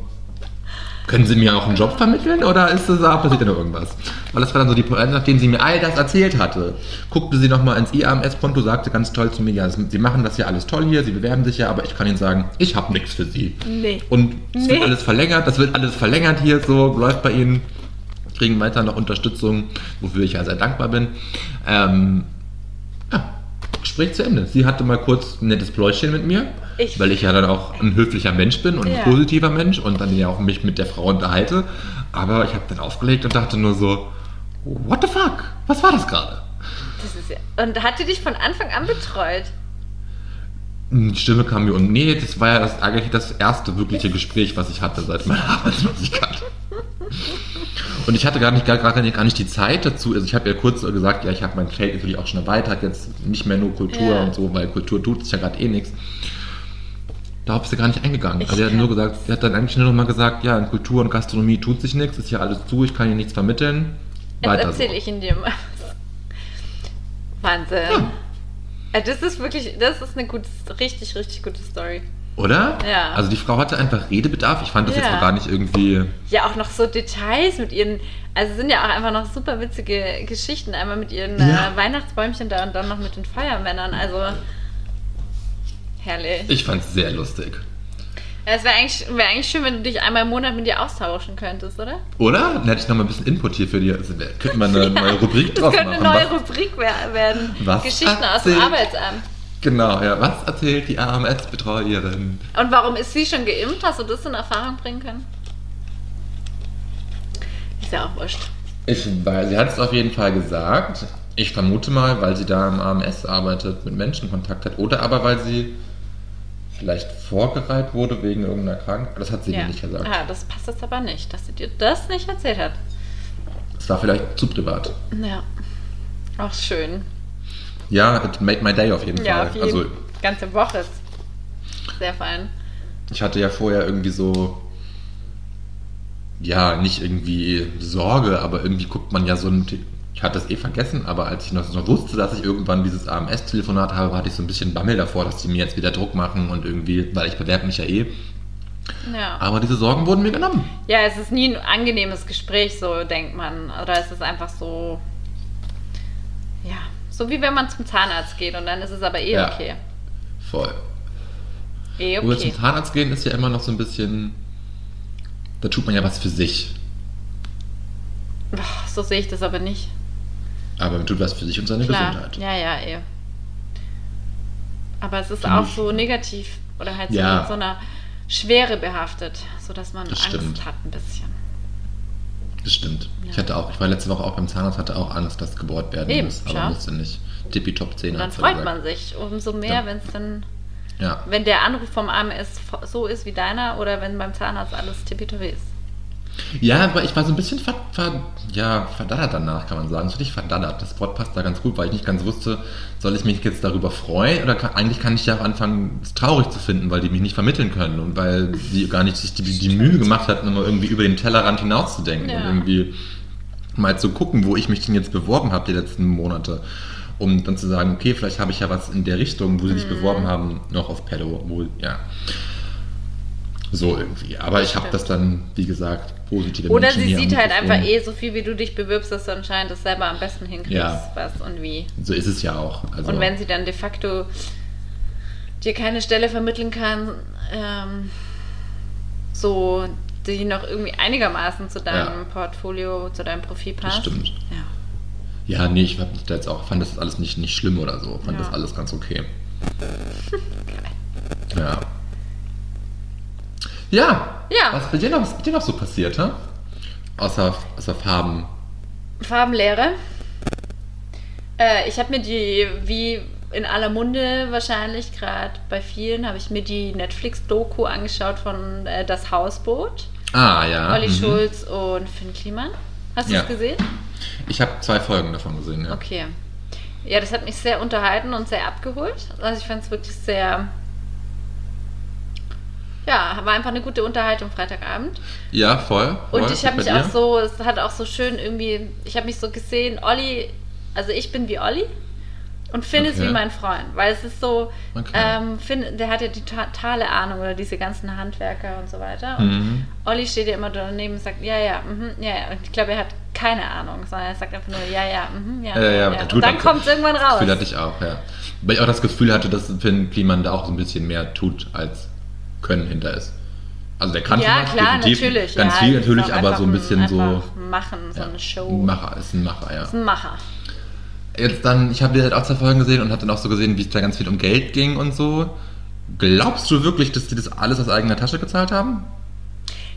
können Sie mir auch einen Job vermitteln oder ist das, da passiert ja noch irgendwas? Weil das war dann so die Pointe, nachdem sie mir all das erzählt hatte, guckte sie nochmal ins IAMS-Konto, sagte ganz toll zu mir, ja, Sie machen das ja alles toll hier, Sie bewerben sich ja, aber ich kann Ihnen sagen, ich habe nichts für Sie. Nee. Und es Nee. wird alles verlängert, das wird alles verlängert hier, so läuft bei Ihnen, kriegen weiter noch Unterstützung, wofür ich ja sehr dankbar bin. Ähm, ja, Gespräch zu Ende. Sie hatte mal kurz ein nettes Pläuschen mit mir, Ich- weil ich ja dann auch ein höflicher Mensch bin und Ja. ein positiver Mensch und dann ja auch mich mit der Frau unterhalte. Aber ich habe dann aufgelegt und dachte nur so, what the fuck? Was war das gerade? Ja, und hat die dich von Anfang an betreut? Die Stimme kam mir und nee, das war ja das, eigentlich das erste wirkliche Gespräch, was ich hatte seit meiner Arbeitslosigkeit. Und ich hatte gar nicht, gar, gar, nicht, gar nicht die Zeit dazu. Also ich habe ja kurz gesagt, ja, ich habe mein Feld natürlich auch schon erweitert, jetzt nicht mehr nur Kultur Ja. und so, weil Kultur tut sich ja gerade eh nichts. Darauf ist sie gar nicht eingegangen. Ich also sie hat nur gesagt, sie hat dann eigentlich nur noch mal gesagt, ja, in Kultur und Gastronomie tut sich nichts, ist ja alles zu, ich kann hier nichts vermitteln. Jetzt Weiter so. erzähle ich ihn dir mal. Wahnsinn. Ja. Ja, Das ist wirklich, das ist eine gute, richtig, richtig gute Story. Oder? Ja. Also die Frau hatte einfach Redebedarf. Ich fand das jetzt Ja. auch gar nicht irgendwie. Ja, auch noch so Details mit ihren, also es sind ja auch einfach noch super witzige Geschichten. Einmal mit ihren Ja. äh, Weihnachtsbäumchen da und dann noch mit den Feuermännern. Also herrlich. Ich fand es sehr lustig. Ja, Es wäre eigentlich, wär eigentlich schön, wenn du dich einmal im Monat mit ihr austauschen könntest, oder? Oder? Dann hätte ich noch mal ein bisschen Input hier für die. Also, könnten wir eine neue Rubrik Das draus könnte machen. eine neue Was- Rubrik wer- werden. Was Geschichten aus dem Arbeitsamt. Genau, ja. Was erzählt die AMS-Betreuerin? Und warum ist sie schon geimpft? Hast du das in Erfahrung bringen können? Ist ja auch wurscht. Ich, weil sie hat es auf jeden Fall gesagt. Ich vermute mal, weil sie da im AMS arbeitet, mit Menschen Kontakt hat. Oder aber weil sie vielleicht vorgereiht wurde wegen irgendeiner Krankheit. Das hat sie mir nicht gesagt. Ah, das passt jetzt aber nicht, dass sie dir das nicht erzählt hat. Das war vielleicht zu privat. Ja. Auch schön. Ja, it made my day auf jeden Ja, Fall. auf jeden Also ganze Woche ist sehr fein. Ich hatte ja vorher irgendwie so, ja, nicht irgendwie Sorge, aber irgendwie guckt man ja so ein, ich hatte es eh vergessen, aber als ich noch, noch wusste, dass ich irgendwann dieses AMS-Telefonat habe, hatte ich so ein bisschen Bammel davor, dass die mir jetzt wieder Druck machen und irgendwie, weil ich bewerbe mich ja eh. Ja. Aber diese Sorgen wurden mir genommen. ja, es ist nie ein angenehmes Gespräch, so denkt man. Oder es ist einfach so, ja, so wie wenn man zum Zahnarzt geht und dann ist es aber eh Ja. okay. Voll. Eh Wo wir okay. zum Zahnarzt gehen, ist ja immer noch so ein bisschen, da tut man ja was für sich. Ach, so sehe ich das aber nicht. Aber man tut was für sich und seine Klar. Gesundheit. Ja, ja, eh. Aber es ist Finde auch so negativ oder halt so Ja. mit so einer Schwere behaftet, sodass man Das Angst stimmt. hat ein bisschen. Das stimmt. Ja. Ich hatte auch, ich war letzte Woche auch beim Zahnarzt, hatte auch Angst, dass gebohrt werden Eben, muss, aber musste nicht. Tippitopp 10 Und dann freut man sich umso mehr, Ja. wenn es dann, Ja. wenn der Anruf vom AMS so ist wie deiner oder wenn beim Zahnarzt alles tippitoppi ist. ja, aber ich war so ein bisschen ver, ver, ja, verdaddert danach, kann man sagen. So richtig verdaddert. Das Wort passt da ganz gut, weil ich nicht ganz wusste, soll ich mich jetzt darüber freuen oder kann, eigentlich kann ich ja auch anfangen, es traurig zu finden, weil die mich nicht vermitteln können und weil sie gar nicht sich die, die Mühe gemacht hatten, immer irgendwie über den Tellerrand hinauszudenken Ja. und irgendwie mal zu gucken, wo ich mich denn jetzt beworben habe die letzten Monate. Um dann zu sagen, okay, vielleicht habe ich ja was in der Richtung, wo sie Mhm. sich beworben haben, noch auf Pedo, wo, ja. So irgendwie. Aber ich habe das dann, wie gesagt, positive Oder Menschen sie sieht halt einfach eh so viel, wie du dich bewirbst, dass du anscheinend das selber am besten hinkriegst, Ja. was und wie. So ist es ja auch. Also, Und wenn sie dann de facto dir keine Stelle vermitteln kann, ähm, so die noch irgendwie einigermaßen zu deinem Ja. Portfolio, zu deinem Profil das passt. stimmt. Ja. Ja, nee, ich hab da jetzt auch, fand das alles nicht, nicht schlimm oder so. Fand Ja. das alles ganz okay. Geil. Ja. Ja. Ja. Was ist bei dir noch, was bei dir noch so passiert, hä? Außer, außer Farben. Farbenlehre. Äh, ich habe mir die, wie in aller Munde wahrscheinlich, gerade bei vielen, habe ich mir die Netflix-Doku angeschaut von äh, Das Hausboot. Ah, ja. Olli mhm. Schulz und Finn Kliman. Hast du Ja. es gesehen? Ich habe zwei Folgen davon gesehen, ja. Okay. Ja, das hat mich sehr unterhalten und sehr abgeholt. Also ich fand es wirklich sehr. Ja, war einfach eine gute Unterhaltung Freitagabend. Ja, voll. voll. Und ich habe mich auch so, es hat auch so schön irgendwie, ich habe mich so gesehen, Olli, also ich bin wie Olli und Finn ist Okay. wie mein Freund, weil es ist so, Okay. ähm, Finn, der hat ja die totale Ahnung oder diese ganzen Handwerker und so weiter. Und Mhm. Olli steht ja immer daneben und sagt, ja, ja, mhm, ja, ja. Und ich glaube, er hat keine Ahnung, sondern er sagt einfach nur, ja, ja, mhm, ja, Ja, ja, ja. Und dann auch- kommt es irgendwann Das raus. Gefühl hatte ich auch, ja. Weil ich auch das Gefühl hatte, dass Finn Kliman da auch so ein bisschen mehr tut, als Können hinter ist. Also der kann ja, schon klar, definitiv. natürlich. Ganz ja, viel ist natürlich, aber so ein bisschen so. Machen, so ja, eine Show. Ein Macher, ist ein Macher, ja. ist ein Macher. Jetzt dann, ich habe dir auch zwei Folgen gesehen und habe dann auch so gesehen, wie es da ganz viel um Geld ging und so. Glaubst du wirklich, dass die das alles aus eigener Tasche gezahlt haben?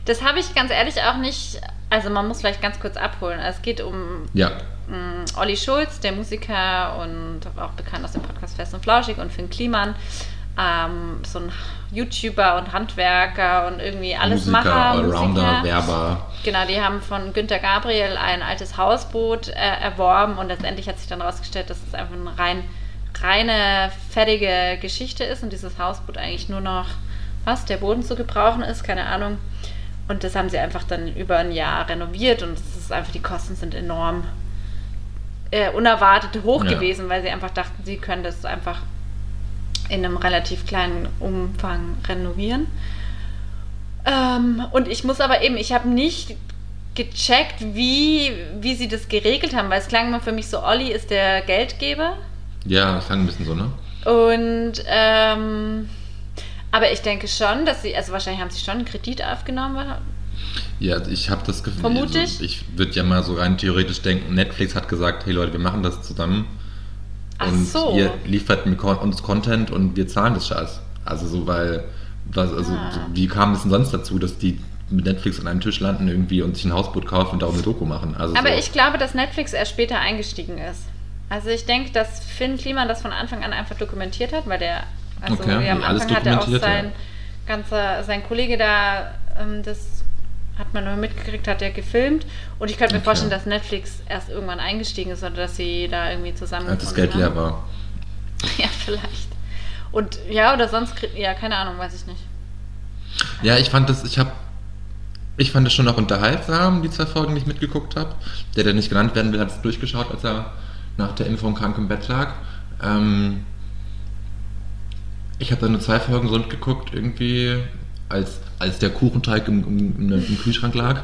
Das habe ich ganz ehrlich auch nicht. Also man muss vielleicht ganz kurz abholen. Es geht um Ja. mh, Olli Schulz, der Musiker und auch bekannt aus dem Podcast Fest und Flauschig und Finn Kliman. Ähm, so ein YouTuber und Handwerker und irgendwie alles Musiker, Macher. Allrounder, Musiker. Werber. Genau, die haben von Günter Gabriel ein altes Hausboot äh, erworben und letztendlich hat sich dann herausgestellt, dass es einfach eine rein, reine, fertige Geschichte ist und dieses Hausboot eigentlich nur noch, was, der Boden zu gebrauchen ist, keine Ahnung. Und das haben sie einfach dann über ein Jahr renoviert und es ist einfach, die Kosten sind enorm äh, unerwartet hoch Ja. gewesen, weil sie einfach dachten, sie können das einfach in einem relativ kleinen Umfang renovieren. Ähm, und ich muss aber eben, ich habe nicht gecheckt, wie, wie sie das geregelt haben, weil es klang immer für mich so, Olli ist der Geldgeber. Ja, das klang ein bisschen so, ne? Und ähm, aber ich denke schon, dass sie, also wahrscheinlich haben sie schon einen Kredit aufgenommen. Ja, ich habe das Gefühl. Also ich. Ich würde ja mal so rein theoretisch denken, Netflix hat gesagt, hey Leute, wir machen das zusammen. Ach und so. ihr liefert uns Content und wir zahlen das Scheiß. Also so, weil, was, also Ah. so, wie kam es denn sonst dazu, dass die mit Netflix an einem Tisch landen irgendwie und sich ein Hausboot kaufen und darum eine Doku machen? Also Aber so, ich glaube, dass Netflix erst später eingestiegen ist. Also ich denke, dass Finn Kliman das von Anfang an einfach dokumentiert hat, weil der, also Okay, am Anfang hat er auch sein ja. ganzer, sein Kollege da, ähm, das hat man nur mitgekriegt, hat er gefilmt. Und ich könnte mir Okay. vorstellen, dass Netflix erst irgendwann eingestiegen ist oder dass sie da irgendwie zusammen als das Geld leer war. Ja, vielleicht. Und ja, oder sonst, ja, keine Ahnung, weiß ich nicht. Ja, ich fand das, ich habe, ich fand es schon auch unterhaltsam, die zwei Folgen, die ich mitgeguckt habe. Der, der nicht genannt werden will, hat es durchgeschaut, als er nach der Impfung krank im Bett lag. Ähm, ich habe dann nur zwei Folgen so mitgeguckt, irgendwie, als, als der Kuchenteig im, im, im Kühlschrank lag.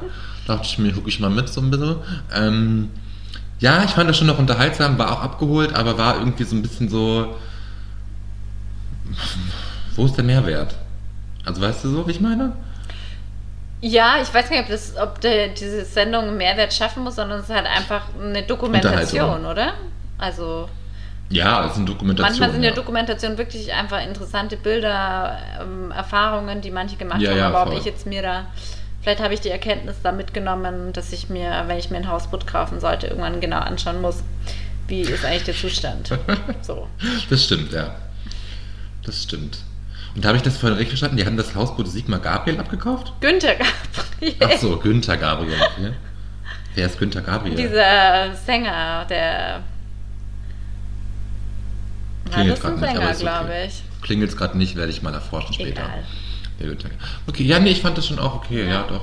dachte ich mir, gucke ich mal mit so ein bisschen. Ähm, ja, ich fand das schon noch unterhaltsam, war auch abgeholt, aber war irgendwie so ein bisschen so, wo ist der Mehrwert? Also weißt du so, wie ich meine? Ja, ich weiß nicht, ob, das, ob der, diese Sendung einen Mehrwert schaffen muss, sondern es ist halt einfach eine Dokumentation, oder? Also Ja, es ist eine Dokumentation. manchmal sind ja. Dokumentationen wirklich einfach interessante Bilder, ähm, Erfahrungen, die manche gemacht Ja, haben. ja, aber ob voll. ich jetzt mir da, vielleicht habe ich die Erkenntnis da mitgenommen, dass ich mir, wenn ich mir ein Hausboot kaufen sollte, irgendwann genau anschauen muss, wie ist eigentlich der Zustand. So. Das stimmt, ja. Das stimmt. Und da habe ich das vorhin richtig verstanden, die haben das Hausboot Sigmar Gabriel abgekauft? Günther Gabriel. Ach so, Günther Gabriel. Wer ist Günther Gabriel? Dieser Sänger, der. Klingelt grad nicht, aber Sänger, okay. ich. Klingelt es gerade nicht, werde ich mal erforschen später. Egal. Okay, ja, nee, ich fand das schon auch okay, ja, Ja. doch.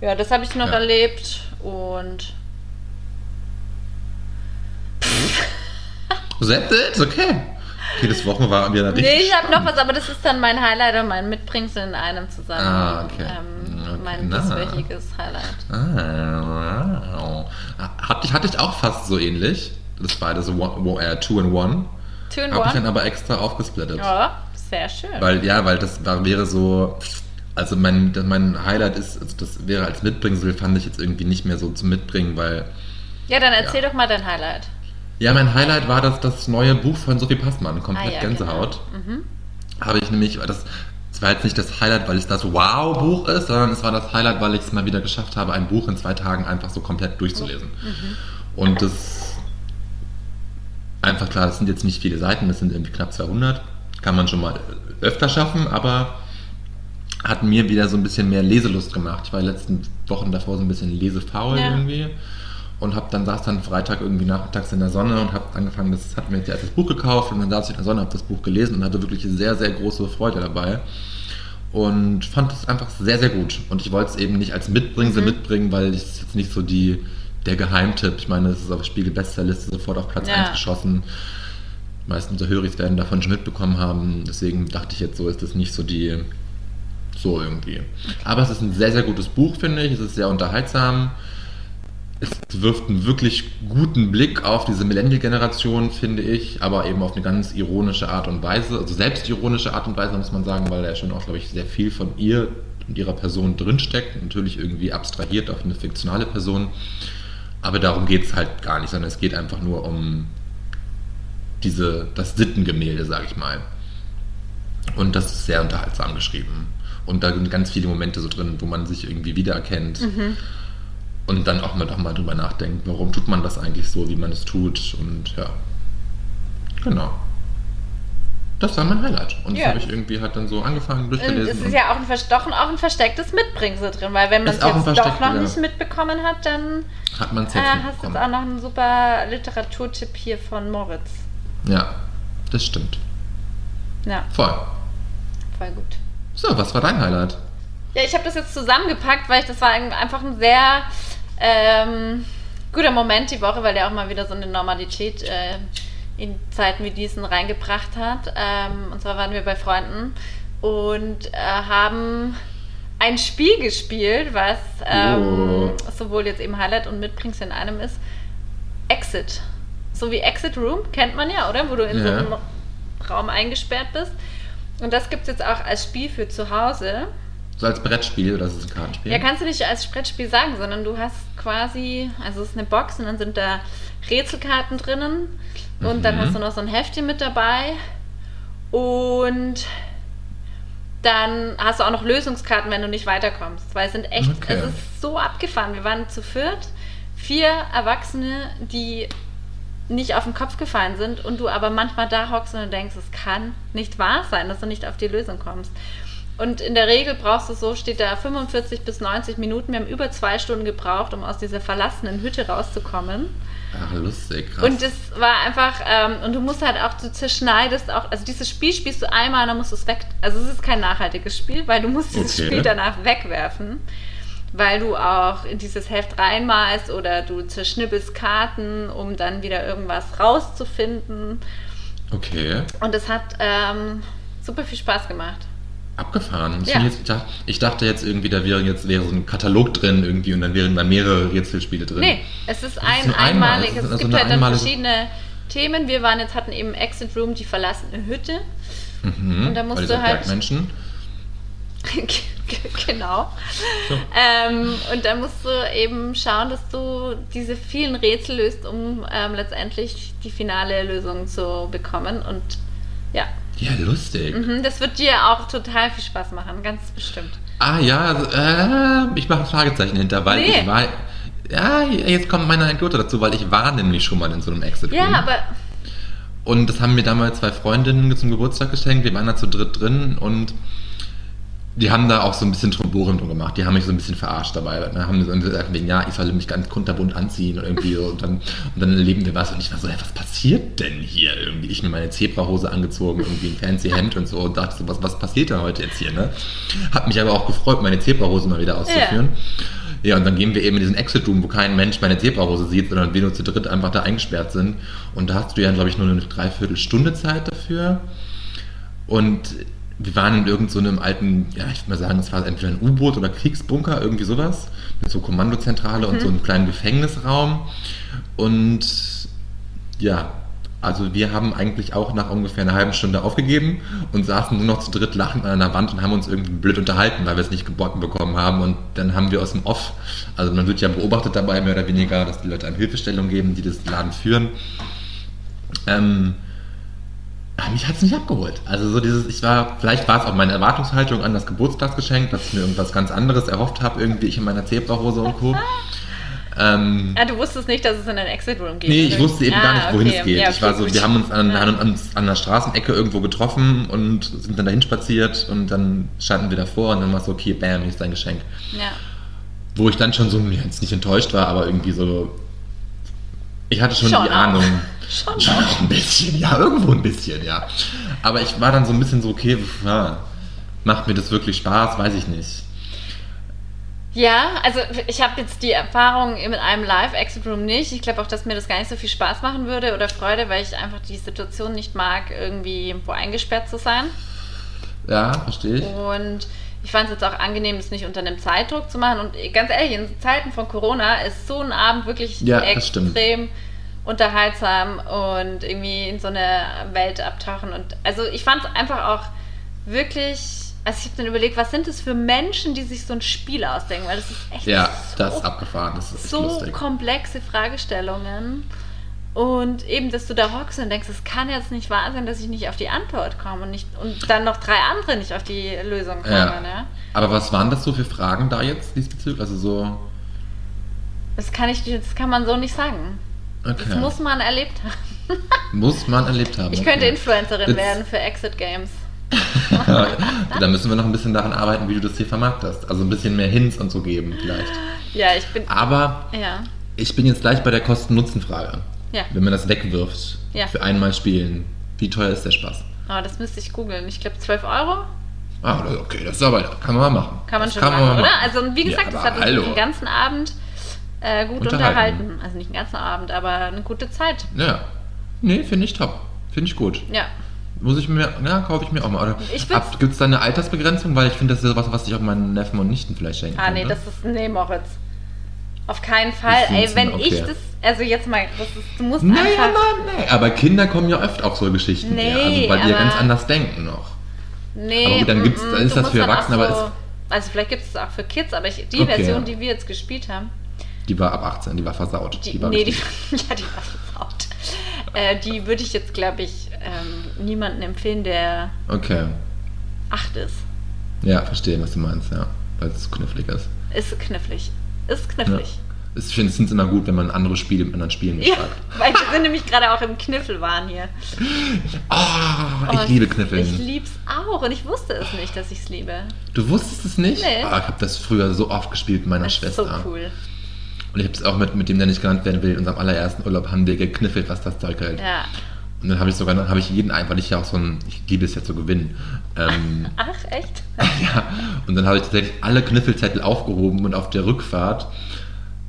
Ja, das habe ich noch Ja. erlebt und. That's it, okay. Okay, das Wochen war wieder richtig. Nee, ich habe noch was, aber das ist dann mein Highlight und mein Mitbringsel in einem zusammen. Ah, okay. Ähm, Okay, mein dieswöchiges Highlight. Ah, wow. Hatte ich, hatte ich auch fast so ähnlich. Das war das one, äh, Two in One. Two in Habe ich dann one. aber extra aufgesplittet. Ja, sehr schön. Weil, ja, weil das war, wäre so. Also mein, mein Highlight ist, also das wäre als Mitbringsel, fand ich jetzt irgendwie nicht mehr so zum Mitbringen, weil. ja, dann erzähl ja. doch mal dein Highlight. Ja, mein Highlight war das, das neue Buch von Sophie Passmann, komplett Ah, ja, Gänsehaut. Genau. Mhm. Habe ich nämlich, weil das, das war jetzt nicht das Highlight, weil es das Wow-Buch ist, sondern es war das Highlight, weil ich es mal wieder geschafft habe, ein Buch in zwei Tagen einfach so komplett durchzulesen. Und das einfach klar, das sind jetzt nicht viele Seiten, das sind irgendwie knapp 200. Kann man schon mal öfter schaffen, aber hat mir wieder so ein bisschen mehr Leselust gemacht. Ich war die letzten Wochen davor so ein bisschen lesefaul Ja. irgendwie und habe dann saß dann Freitag irgendwie nachmittags in der Sonne und habe angefangen, das hat mir jetzt das Buch gekauft und dann saß ich in der Sonne, habe das Buch gelesen und hatte wirklich sehr sehr große Freude dabei und fand es einfach sehr sehr gut und ich wollte es eben nicht als Mitbringsel Mhm. mitbringen, weil es jetzt nicht so die der Geheimtipp. Ich meine, es ist auf der Spiegel Bestsellerliste sofort auf Platz Ja. 1 geschossen. Die meisten unserer Höris werden davon schon mitbekommen haben. Deswegen dachte ich jetzt, so ist es nicht so die. So irgendwie. Aber es ist ein sehr, sehr gutes Buch, finde ich. Es ist sehr unterhaltsam. Es wirft einen wirklich guten Blick auf diese Millennial-Generation, finde ich, aber eben auf eine ganz ironische Art und Weise, also selbstironische Art und Weise, muss man sagen, weil da ja schon auch, glaube ich, sehr viel von ihr und ihrer Person drinsteckt. Natürlich irgendwie abstrahiert auf eine fiktionale Person. Aber darum geht es halt gar nicht, sondern es geht einfach nur um diese, das Sittengemälde, sag ich mal. Und das ist sehr unterhaltsam geschrieben. Und da sind ganz viele Momente so drin, wo man sich irgendwie wiedererkennt. Und dann auch mal, doch mal drüber nachdenkt, warum tut man das eigentlich so, wie man es tut. Und ja, genau. Das war mein Highlight. Und Ja. das habe ich irgendwie halt dann so angefangen, durchgelesen. es ist ja auch ein, vers- doch ein- auch ein verstecktes Mitbringsel drin, weil wenn man es jetzt doch noch ja. nicht mitbekommen hat, dann hat man es äh, hast du jetzt auch noch einen super Literaturtipp hier von Moritz. Ja, das stimmt. Ja, Voll. voll gut. So, was war dein Highlight? Ja, ich habe das jetzt zusammengepackt, weil ich das war ein- einfach ein sehr ähm, guter Moment die Woche, weil der auch mal wieder so eine Normalität äh, in Zeiten wie diesen reingebracht hat. Ähm, und zwar waren wir bei Freunden und äh, haben ein Spiel gespielt, was ähm, Oh. sowohl jetzt eben Highlight und Mitbringsel in einem ist. Exit. So wie Exit Room, kennt man ja, oder? Wo du in so Ja. einem Raum eingesperrt bist. Und das gibt es jetzt auch als Spiel für zu Hause. So als Brettspiel oder ist es ein Kartenspiel? Ja, kannst du nicht als Brettspiel sagen, sondern du hast quasi, also es ist eine Box und dann sind da Rätselkarten drinnen und dann Mhm. hast du noch so ein Heftchen mit dabei und dann hast du auch noch Lösungskarten, wenn du nicht weiterkommst, weil es sind echt, Okay. es ist so abgefahren. Wir waren zu viert, vier Erwachsene, die nicht auf den Kopf gefallen sind und du aber manchmal da hockst und denkst, es kann nicht wahr sein, dass du nicht auf die Lösung kommst. Und in der Regel brauchst du so, steht da 45 bis 90 Minuten. Wir haben über zwei Stunden gebraucht, um aus dieser verlassenen Hütte rauszukommen. Ach, lustig, krass. Und das war einfach, ähm, und du musst halt auch, du zerschneidest auch, also dieses Spiel spielst du einmal und dann musst du es weg, also es ist kein nachhaltiges Spiel, weil du musst dieses Okay. Spiel danach wegwerfen, weil du auch in dieses Heft reinmalst oder du zerschnippelst Karten, um dann wieder irgendwas rauszufinden. okay, Und es hat ähm, super viel Spaß gemacht. Abgefahren. Ja. Ich, jetzt, ich, dachte, ich dachte jetzt irgendwie, da wäre jetzt wäre so ein Katalog drin irgendwie und dann wären da mehrere Rätselspiele drin. Nee, es ist ein einmal, einmaliges. es ist Es also gibt halt dann verschiedene Themen. Wir waren jetzt, hatten eben Exit Room, die verlassene Hütte. Mhm, Und da musst du halt- Bergmenschen. genau. Ähm, und da musst du eben schauen, dass du diese vielen Rätsel löst, um ähm, letztendlich die finale Lösung zu bekommen. Und ja, Ja, lustig. mhm, das wird dir auch total viel Spaß machen, ganz bestimmt. Ah ja, äh, ich mache ein Fragezeichen hinter, weil Nee. ich war. Ja, jetzt kommt meine Anekdote dazu, weil ich war nämlich schon mal in so einem Exit. Ja, aber Und das haben mir damals zwei Freundinnen zum Geburtstag geschenkt. Wir waren da zu dritt drin und die haben da auch so ein bisschen Tromborium drum gemacht. Die haben mich so ein bisschen verarscht dabei. Dann haben so gesagt, wegen, ja, ich solle mich ganz kunterbunt anziehen und irgendwie so. Und dann, und dann erleben wir was. Und ich war so, hey, was passiert denn hier irgendwie? Ich mir meine Zebrahose angezogen, irgendwie ein fancy Hemd und so und dachte so, was, was passiert denn heute jetzt hier, ne? Hab mich aber auch gefreut, meine Zebrahose mal wieder auszuführen. Ja, und dann gehen wir eben in diesen Exit Room, wo kein Mensch meine Zebrahose sieht, sondern wir nur zu dritt einfach da eingesperrt sind. Und da hast du ja, glaube ich, nur eine Dreiviertelstunde Zeit dafür. Und wir waren in irgendeinem so alten, ja, ich würde mal sagen, es war entweder ein U-Boot oder Kriegsbunker, irgendwie sowas, mit so Kommandozentrale und so einem kleinen Gefängnisraum. Und ja, also wir haben eigentlich auch nach ungefähr einer halben Stunde aufgegeben und saßen nur noch zu dritt lachend an einer Wand und haben uns irgendwie blöd unterhalten, weil wir es nicht geboten bekommen haben. Und dann haben wir aus dem Off, also man wird ja beobachtet dabei, mehr oder weniger, dass die Leute einem Hilfestellung geben, die das Laden führen. Ähm, mich hat es nicht abgeholt. Also so dieses, ich war, vielleicht war es auch meine Erwartungshaltung an das Geburtstagsgeschenk, dass ich mir irgendwas ganz anderes erhofft habe, irgendwie ich in meiner Zebrahose und Co. Ähm, ah, du wusstest nicht, dass es in den Exit Room geht. Nee, ich oder? wusste eben Ah, gar nicht, wohin okay. es geht. Ja, ich war okay, so, gut. wir haben uns an, Ja. an, an, der Straßenecke irgendwo getroffen und sind dann dahin spaziert und dann standen wir davor und dann war es so, okay, bam, hier ist dein Geschenk. Ja. Wo ich dann schon so, ja, jetzt nicht enttäuscht war, aber irgendwie so, ich hatte schon, Schon die auch. Ahnung. Schon Schon auch. auch ein bisschen, ja, irgendwo ein bisschen, ja. Aber ich war dann so ein bisschen so, okay, ja, macht mir das wirklich Spaß, weiß ich nicht. Ja, also ich habe jetzt die Erfahrung mit einem Live-Exit Room nicht. Ich glaube auch, dass mir das gar nicht so viel Spaß machen würde oder Freude, weil ich einfach die Situation nicht mag, irgendwie wo eingesperrt zu sein. Ja, verstehe ich. Und ich fand es jetzt auch angenehm, es nicht unter einem Zeitdruck zu machen. Und ganz ehrlich, in Zeiten von Corona ist so ein Abend wirklich Ja, das extrem unterhaltsam und irgendwie in so eine Welt abtauchen. Und also ich fand es einfach auch wirklich Also ich habe dann überlegt, was sind es für Menschen, die sich so ein Spiel ausdenken? Weil das ist echt Ja, so, das ist abgefahren. Das ist echt so lustig. komplexe Fragestellungen. Und eben, dass du da hockst und denkst, es kann jetzt nicht wahr sein, dass ich nicht auf die Antwort komme und, nicht, und dann noch drei andere nicht auf die Lösung kommen. Ja. Ne? Aber was waren das so für Fragen da jetzt diesbezüglich? Also so. Das, kann ich, das kann man so nicht sagen. Okay. Das muss man erlebt haben. Muss man erlebt haben. Ich könnte okay. Influencerin Jetzt- werden für Exit Games. da müssen wir noch ein bisschen daran arbeiten, wie du das hier vermarktest. Also ein bisschen mehr Hints und so geben vielleicht. Ja, ich bin. Aber Ja. ich bin jetzt gleich bei der Kosten-Nutzen-Frage. Ja. Wenn man das wegwirft Ja. für einmal spielen, wie teuer ist der Spaß? Aber das müsste ich googeln. Ich glaube 12 Euro Ah, okay, das ist aber, kann man mal machen. kann man das schon kann machen, man mal oder? machen. Also wie gesagt, ja, das hat uns hallo. den ganzen Abend äh, gut Unterhalten. unterhalten. Also nicht den ganzen Abend, aber eine gute Zeit. Ja. Nee, finde ich top. Finde ich gut. Ja. Muss ich mir, ja, kaufe ich mir auch mal. Oder Gibt es da eine Altersbegrenzung? Weil ich finde, das ist was, was ich auch meinen Neffen und Nichten vielleicht schenken Ah, nee, könnte. das ist. Nee, Moritz. Auf keinen Fall. Ey, wenn okay. ich das. Also jetzt mal, das ist, du musst Naja, einfach. nein, nein. Aber Kinder kommen ja oft auf so Geschichten Nee, her. Also, weil die ja ganz anders denken noch. Nee, Aber gut, dann gibt's- mm, dann ist das für Erwachsene, aber so, Also vielleicht gibt es auch für Kids, aber ich, die Okay, Version, die wir jetzt gespielt haben, Die war ab 18, die war versaut. die, war nee, die, ja, die war versaut. Äh, die würde ich jetzt, glaube ich, ähm, niemandem empfehlen, der Okay. acht ist. Ja, verstehe, was du meinst, ja. Weil es knifflig ist. Ist knifflig. Ist Ja. knifflig. Ich finde es immer gut, wenn man andere Spiele mit anderen Spielen Ja, beschreibt. weil wir sind nämlich gerade auch im Kniffelwahn hier. Ah, ich Und liebe Kniffeln. Ich lieb's auch und ich wusste es nicht, dass ich es liebe. Du wusstest es nicht? Nee. Ah, ich habe das früher so oft gespielt mit meiner Das ist Schwester. so cool. Und ich habe es auch mit, mit dem, der nicht genannt werden will, in unserem allerersten Urlaub haben wir gekniffelt, was das Zeug hält. Ja. Und dann habe ich sogar, dann habe ich jeden ein, weil ich ja auch so ein, ich liebe es ja zu gewinnen. Ähm, Ach, echt? ja, und dann habe ich tatsächlich alle Kniffelzettel aufgehoben und auf der Rückfahrt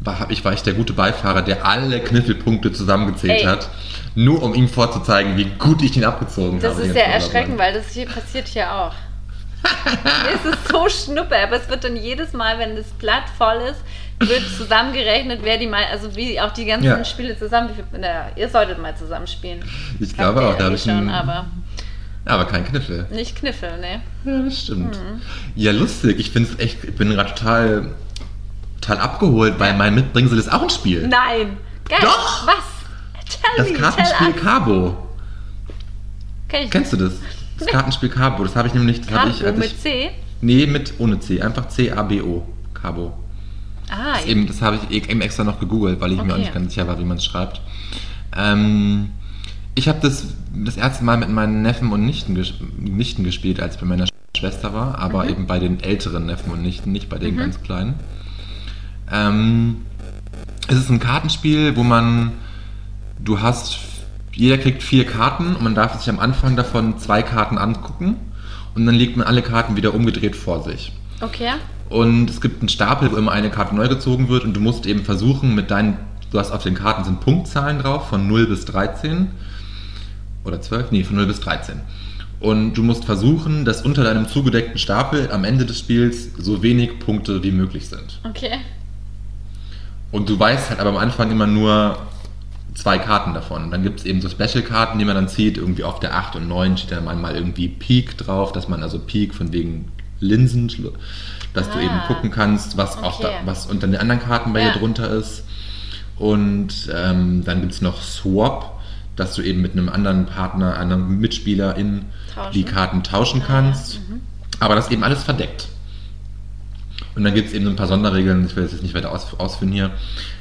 war, ich, war ich der gute Beifahrer, der alle Kniffelpunkte zusammengezählt Ey. hat, nur um ihm vorzuzeigen, wie gut ich ihn abgezogen Das habe. ist den ja erschreckend, weil das hier passiert hier auch. es ist so schnuppe, aber es wird dann jedes Mal, wenn das Blatt voll ist, wird zusammengerechnet, wer die mal, also wie auch die ganzen Ja. Spiele zusammen, wie viel, na, ihr solltet mal zusammenspielen. Ich glaube auch, da eh habe ich schon, aber aber kein Kniffel. nicht Kniffel, ne? Ja, das stimmt. Ja, lustig. Ich finde es echt, ich bin gerade total, total abgeholt, weil mein Mitbringsel ist auch ein Spiel. Nein! Geil! Doch! Was? Tell das me, Kartenspiel. Cabo. Kenn ich Kennst du das? Das Kartenspiel Cabo. Das habe ich nämlich, das habe ich, Cabo als mit ich, C? nee, mit ohne C, einfach C-A-B-O. Cabo. Ah, Das, eben, das habe ich eben extra noch gegoogelt, weil ich mir auch Okay. nicht ganz sicher war, wie man es schreibt. Ähm, ich habe das das erste Mal mit meinen Neffen und Nichten, ges Nichten gespielt, als ich bei meiner Schwester war, aber Mhm. eben bei den älteren Neffen und Nichten, nicht bei den ganz kleinen. Ähm, es ist ein Kartenspiel, wo man, du hast, jeder kriegt vier Karten und man darf sich am Anfang davon zwei Karten angucken und dann legt man alle Karten wieder umgedreht vor sich. okay. Und es gibt einen Stapel, wo immer eine Karte neu gezogen wird und du musst eben versuchen mit deinen, du hast auf den Karten sind Punktzahlen drauf, von 0 bis 13 oder 12, nee, von 0 bis 13. Und du musst versuchen, dass unter deinem zugedeckten Stapel am Ende des Spiels so wenig Punkte wie möglich sind. Okay. Und du weißt halt aber am Anfang immer nur zwei Karten davon. Dann gibt es eben so Special-Karten, die man dann zieht. Irgendwie auf der 8 und 9 steht dann einmal irgendwie Peak drauf, dass man also Peak von wegen Linsen, dass du Ah, eben gucken kannst, was, auch da, okay. was unter den anderen Karten bei Ja. dir drunter ist. Und ähm, dann gibt es noch Swap, dass du eben mit einem anderen Partner, einem Mitspieler in Tauschen. die Karten tauschen Ah, kannst. mhm. Aber das ist eben alles verdeckt. Und dann gibt es eben so ein paar Sonderregeln, ich will das jetzt nicht weiter aus, ausführen hier.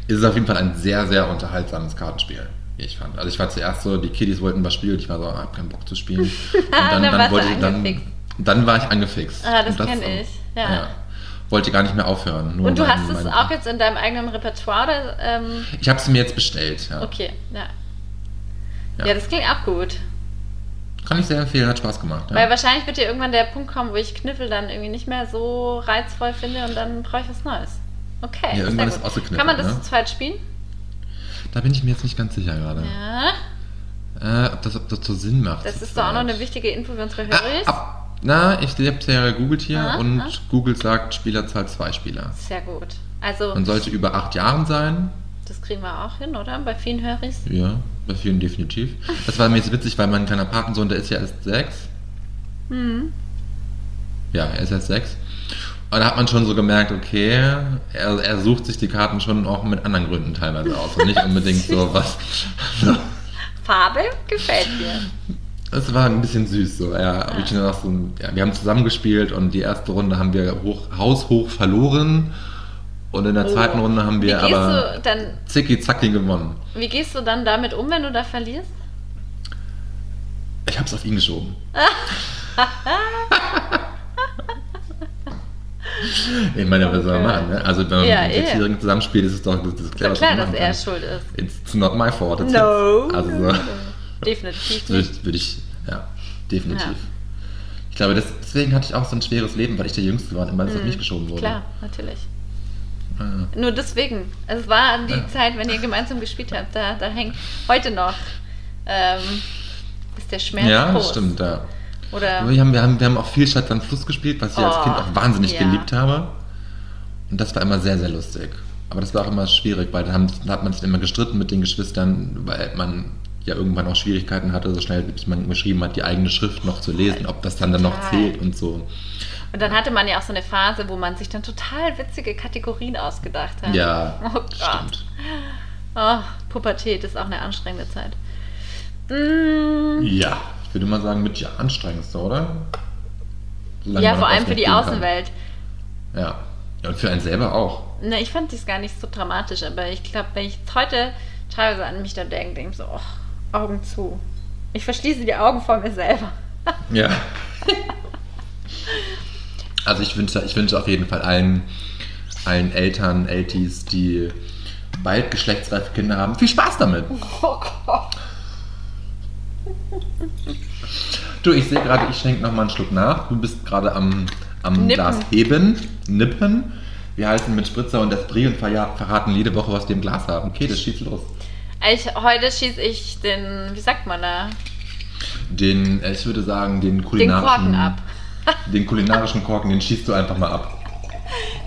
Es ist auf jeden Fall ein sehr, sehr unterhaltsames Kartenspiel, wie ich fand. Also ich war zuerst so, die Kiddies wollten was spielen, ich war so, ah, hab keinen Bock zu spielen. Und dann, Dann du ich, dann, angefixt. dann war ich angefixt. Ah, das Und kenn ich, ja. Wollte gar nicht mehr aufhören. Und du mein- hast es auch jetzt in deinem eigenen Repertoire? Oder, ähm, Ich habe es mir jetzt bestellt. Ja. okay, ja. Ja. ja. das klingt auch gut. Kann ich sehr empfehlen, hat Spaß gemacht. Ja. Weil wahrscheinlich wird ja irgendwann der Punkt kommen, wo ich Kniffel dann irgendwie nicht mehr so reizvoll finde und dann brauche ich was Neues. Okay. Ja, irgendwann ist gut. ausgekniffelt, Kann man das ne? zu zweit spielen? Da bin ich mir jetzt nicht ganz sicher gerade. Ja. Äh, ob, das, ob das so Sinn macht. Das ist doch auch noch eine wichtige Info für unsere Ah, Hörer. ab, na, ich habe es ja gegoogelt hier Ah, und ah. Google sagt Spielerzahl zwei Spieler. Sehr gut. Also, Man sollte über acht Jahren sein. das kriegen wir auch hin, oder? Bei vielen Höris. Ja, bei vielen definitiv. Das war mir jetzt witzig, weil mein kleiner Patensohn, der ist ja erst sechs. Hm. Ja, er ist jetzt sechs. Und da hat man schon so gemerkt, okay, er, er sucht sich die Karten schon auch mit anderen Gründen teilweise aus. Und nicht unbedingt so was. Farbe gefällt mir. Es war ein bisschen süß so. Ja, Ah. so ein- ja, wir haben zusammengespielt und die erste Runde haben wir hoch, haushoch verloren. Und in der zweiten Runde haben Oh. Wir aber dann, zicki zacki gewonnen. wie gehst du dann damit um, wenn du da verlierst? Ich hab's auf ihn geschoben. ich meine, was soll man machen? Ne? Also, wenn man Ja, mit. Sechsjährigen zusammenspielt, ist es doch das, das klar, was klar, dass er schuld ist. It's not my fault. it's No. his. Also, so. Definitiv nicht. ich, würde ich, ja, definitiv. Ja. Ich glaube, das, deswegen hatte ich auch so ein schweres Leben, weil ich der Jüngste war und immer alles auf mich geschoben wurde. Mhm. Klar, natürlich. Ja. Nur deswegen. Es war die Ja. Zeit, wenn ihr gemeinsam gespielt habt. Da, da hängt heute noch ähm, ist der Schmerz Ja, groß. das stimmt, ja. Oder Wir haben, wir, haben, wir haben auch viel Stadt am Fluss gespielt, was ich als Oh, Kind auch wahnsinnig geliebt habe. Und das war immer sehr, sehr lustig. Aber das war auch immer schwierig, weil da, haben, da hat man sich immer gestritten mit den Geschwistern, weil man ja irgendwann auch Schwierigkeiten hatte, so schnell bis man geschrieben hat, die eigene Schrift noch zu lesen, ob das dann dann noch zählt und so. Und dann hatte man ja auch so eine Phase, wo man sich dann total witzige Kategorien ausgedacht hat. Ja, Oh Gott. stimmt. Oh, Pubertät ist auch eine anstrengende Zeit. Mm, Ja, ich würde mal sagen, mit ja anstrengendste, oder? Solange ja, vor allem für die ausgehen kann. Außenwelt. Ja. und für einen selber auch. Ne, ich fand dies gar nicht so dramatisch, aber ich glaube, wenn ich heute teilweise an mich da denke, denke ich so, oh, Augen zu. Ich verschließe die Augen vor mir selber. Ja. Also ich wünsche, ich wünsche auf jeden Fall allen, allen Eltern, Eltis, die bald geschlechtsreife Kinder haben, viel Spaß damit. Oh Gott. Du, ich sehe gerade, ich schenke noch mal einen Schluck nach. Du bist gerade am, am Nippen. Glas heben, nippen. Wir heißen mit Spritzer und Esprit und verraten jede Woche, was wir im Glas haben. Okay, das schießt los. Ich, heute schieße ich den, wie sagt man da, Den, äh, ich würde sagen, den den kulinarischen... Korken ab. Den kulinarischen Korken, den schießt du einfach mal ab.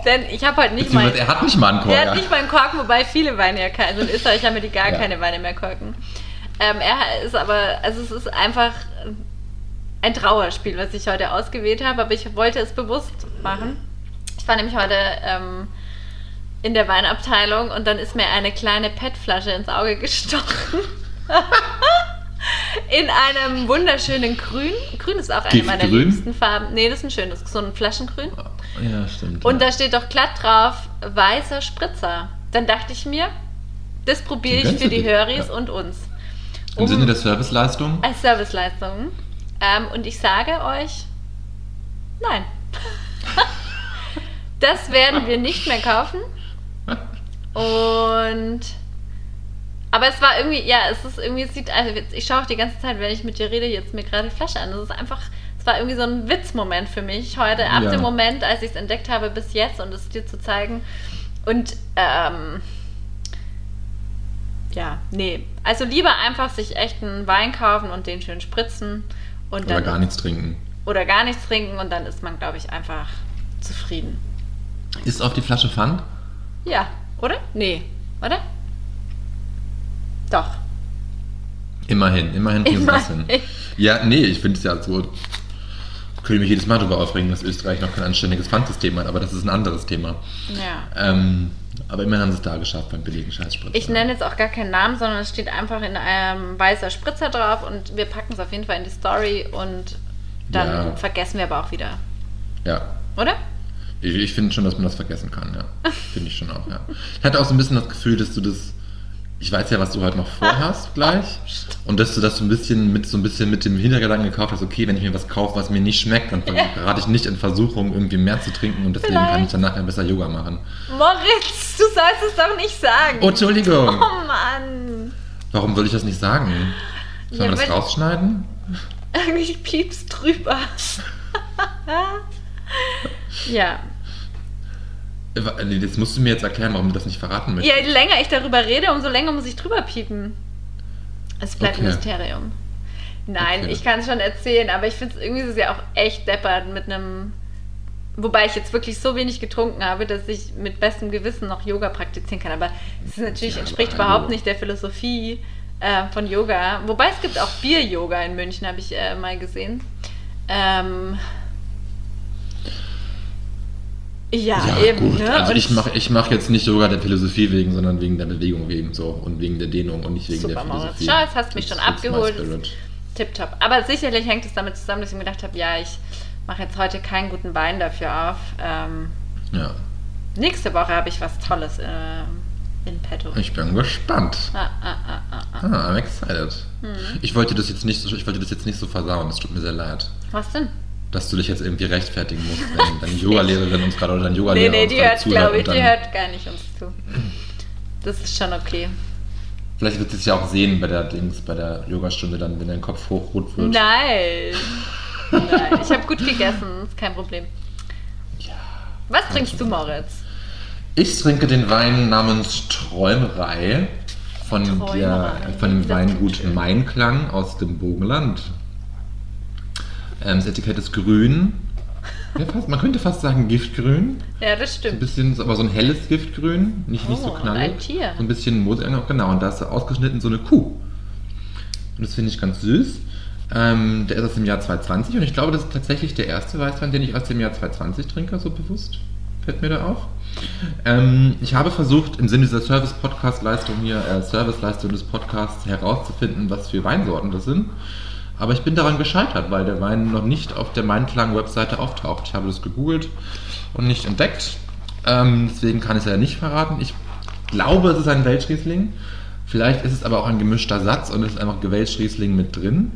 Denn ich habe heute nicht mal. Er hat nicht mal einen Korken. Er hat nicht mal einen Korken, wobei viele Weine ja keinen. Also in Österreich haben wir die gar Ja. keine Weine mehr Korken. Ähm, er ist aber, also es ist einfach ein Trauerspiel, was ich heute ausgewählt habe, aber ich wollte es bewusst machen. Ich war nämlich heute ähm, in der Weinabteilung und dann ist mir eine kleine PET-Flasche ins Auge gestochen. in einem wunderschönen Grün. Grün ist auch eine meiner Giftgrün? liebsten Farben. Nee, das ist ein schönes, so ein Flaschengrün. Ja, stimmt. Und ja. da steht doch glatt drauf, weißer Spritzer. Dann dachte ich mir, das probiere ich für die dir, Höris ja. und uns. Im Um- Sinne der Serviceleistung? Als Serviceleistung. Ähm, und ich sage euch, nein. das werden wir nicht mehr kaufen. Und aber es war irgendwie, ja, es ist irgendwie, es sieht, also ich schaue auch die ganze Zeit, wenn ich mit dir rede, jetzt mir gerade die Flasche an. Das ist einfach, es war irgendwie so ein Witzmoment für mich heute, ab Ja. dem Moment, als ich es entdeckt habe, bis jetzt und es dir zu zeigen. Und ähm, ja, nee. Also lieber einfach sich echt einen Wein kaufen und den schön spritzen und Oder dann gar nichts trinken. oder gar nichts trinken und dann ist man, glaube ich, einfach zufrieden. Ist auf die Flasche Pfand? Ja, oder? Nee, oder? Doch. Immerhin, immerhin kriegen sie das hin. Immerhin. Ja, nee, ich finde es ja so. Könnte mich jedes Mal darüber aufregen, dass Österreich noch kein anständiges Pfandsystem hat, aber das ist ein anderes Thema. Ja. Ähm, aber immerhin haben sie es da geschafft beim billigen Scheißspritzer. Ich nenne jetzt auch gar keinen Namen, sondern es steht einfach in einem weißer Spritzer drauf und wir packen es auf jeden Fall in die Story und dann Ja. vergessen wir aber auch wieder. Ja, Oder? Ich, ich finde schon, dass man das vergessen kann, ja. Finde ich schon auch, ja. Ich hatte auch so ein bisschen das Gefühl, dass du das. Ich weiß ja, was du heute noch vorhast gleich. Und dass du das so ein bisschen mit so ein bisschen mit dem Hintergedanken gekauft hast, okay, wenn ich mir was kaufe, was mir nicht schmeckt, dann gerate ich nicht in Versuchung, irgendwie mehr zu trinken und deswegen kann Vielleicht. ich dann nachher besser Yoga machen. Moritz, du sollst es doch nicht sagen. Oh, Entschuldigung! Oh Mann. Warum soll ich das nicht sagen? Soll Ja, man das rausschneiden? Ich piepst drüber. ja. Äh, Das musst du mir jetzt erklären, warum du das nicht verraten möchtest. Je länger ich darüber rede, umso länger muss ich drüber piepen. Es bleibt ein Okay. Mysterium. Nein, Okay. ich kann es schon erzählen, aber ich finde es irgendwie ist es ja auch echt deppert mit einem. Wobei ich jetzt wirklich so wenig getrunken habe, dass ich mit bestem Gewissen noch Yoga praktizieren kann. Aber es natürlich Ja, entspricht aber überhaupt hallo. nicht der Philosophie äh, von Yoga. Wobei es gibt auch Bier-Yoga in München, habe ich äh, mal gesehen. Ähm, Ja, Ja, eben. gut. Ne? Also ich mache ich mach jetzt nicht Yoga der Philosophie wegen, sondern wegen der Bewegung wegen so und wegen der Dehnung und nicht wegen Super, der. Philosophie. Schau, jetzt hast du mich schon abgeholt. Tipptopp. Aber sicherlich hängt es damit zusammen, dass ich mir gedacht habe, ja, ich mache jetzt heute keinen guten Wein dafür auf. Ähm, Ja, nächste Woche habe ich was Tolles äh, in petto. ich bin gespannt. Ah, ah, ah, ah, ah. Ah, I'm excited. Hm. Ich wollte das jetzt nicht so, ich wollte das jetzt nicht so versauen. Es tut mir sehr leid, Was denn? Dass du dich jetzt irgendwie rechtfertigen musst, wenn deine Yogalehrerin uns gerade oder dein Nee, Yogalehrer nee, uns die hört, glaube ich, die hört gar nicht uns zu. Das ist schon okay. Vielleicht wird sie es ja auch sehen bei der Dings, bei der Yogastunde dann, wenn dein Kopf hochrot wird. Nein. Nein, ich habe gut gegessen, ist kein Problem. Ja. Was trinkst du, Moritz? Ich trinke den Wein namens Träumerei von, der, Träumerei. von dem Das Weingut. Mainklang aus dem Bogenland. Ähm, das Etikett ist grün. Ja, fast, man könnte fast sagen Giftgrün. Ja, das Ein stimmt. bisschen, aber so ein helles Giftgrün, nicht, nicht Oh, so und knallig. ein Tier. So ein bisschen Mosel, genau. Und da ist ausgeschnitten so eine Kuh. Und das finde ich ganz süß. Ähm, der ist aus dem Jahr 2020 und ich glaube, das ist tatsächlich der erste Weißwein, den ich aus dem Jahr 2020 trinke, so bewusst. Fällt mir da auf. Ähm, ich habe versucht, im Sinne dieser Service-Podcast-Leistung hier, äh, Service-Leistung des Podcasts herauszufinden, was für Weinsorten das sind. Aber ich bin daran gescheitert, weil der Wein noch nicht auf der Mainklang-Webseite auftaucht. Ich habe das gegoogelt und nicht entdeckt. Ähm, deswegen kann ich es ja nicht verraten. Ich glaube, es ist ein Welschriesling. Vielleicht ist es aber auch ein gemischter Satz und es ist einfach Gewelschriesling mit drin.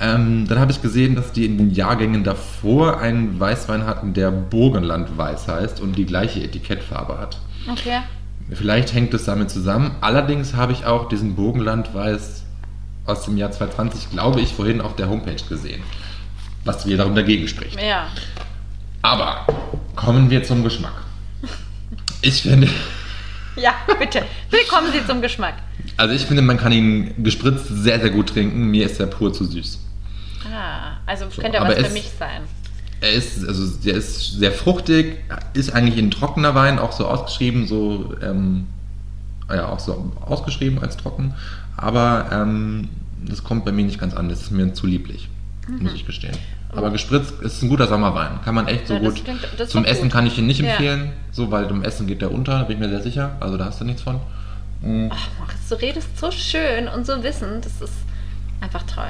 Ähm, dann habe ich gesehen, dass die in den Jahrgängen davor einen Weißwein hatten, der Burgenland Weiß heißt und die gleiche Etikettfarbe hat. Okay. Vielleicht hängt es damit zusammen. Allerdings habe ich auch diesen Burgenland Weiß aus dem Jahr 2020, glaube ich, vorhin auf der Homepage gesehen. Was wiederum dagegen spricht. Ja. Aber kommen wir zum Geschmack. Ich finde, Ja, bitte. Willkommen Sie zum Geschmack. also ich finde, man kann ihn gespritzt sehr, sehr gut trinken. Mir ist er pur zu süß. Ah, also So, könnte aber was für mich sein. Er ist, also der ist sehr fruchtig, ist eigentlich ein trockener Wein, auch so ausgeschrieben, so, ähm, ja, auch so ausgeschrieben als trocken. Aber ähm, das kommt bei mir nicht ganz an. Das ist mir zu lieblich, Mhm. muss ich gestehen. Aber gespritzt ist ein guter Sommerwein. Kann man echt so Ja, gut. klingt- Zum Essen gut. kann ich ihn nicht Ja. empfehlen, so, weil zum Essen geht der unter, da bin ich mir sehr sicher. Also da hast du nichts von. Mm. Ach, Moritz, du redest so schön und so wissend. Das ist einfach toll.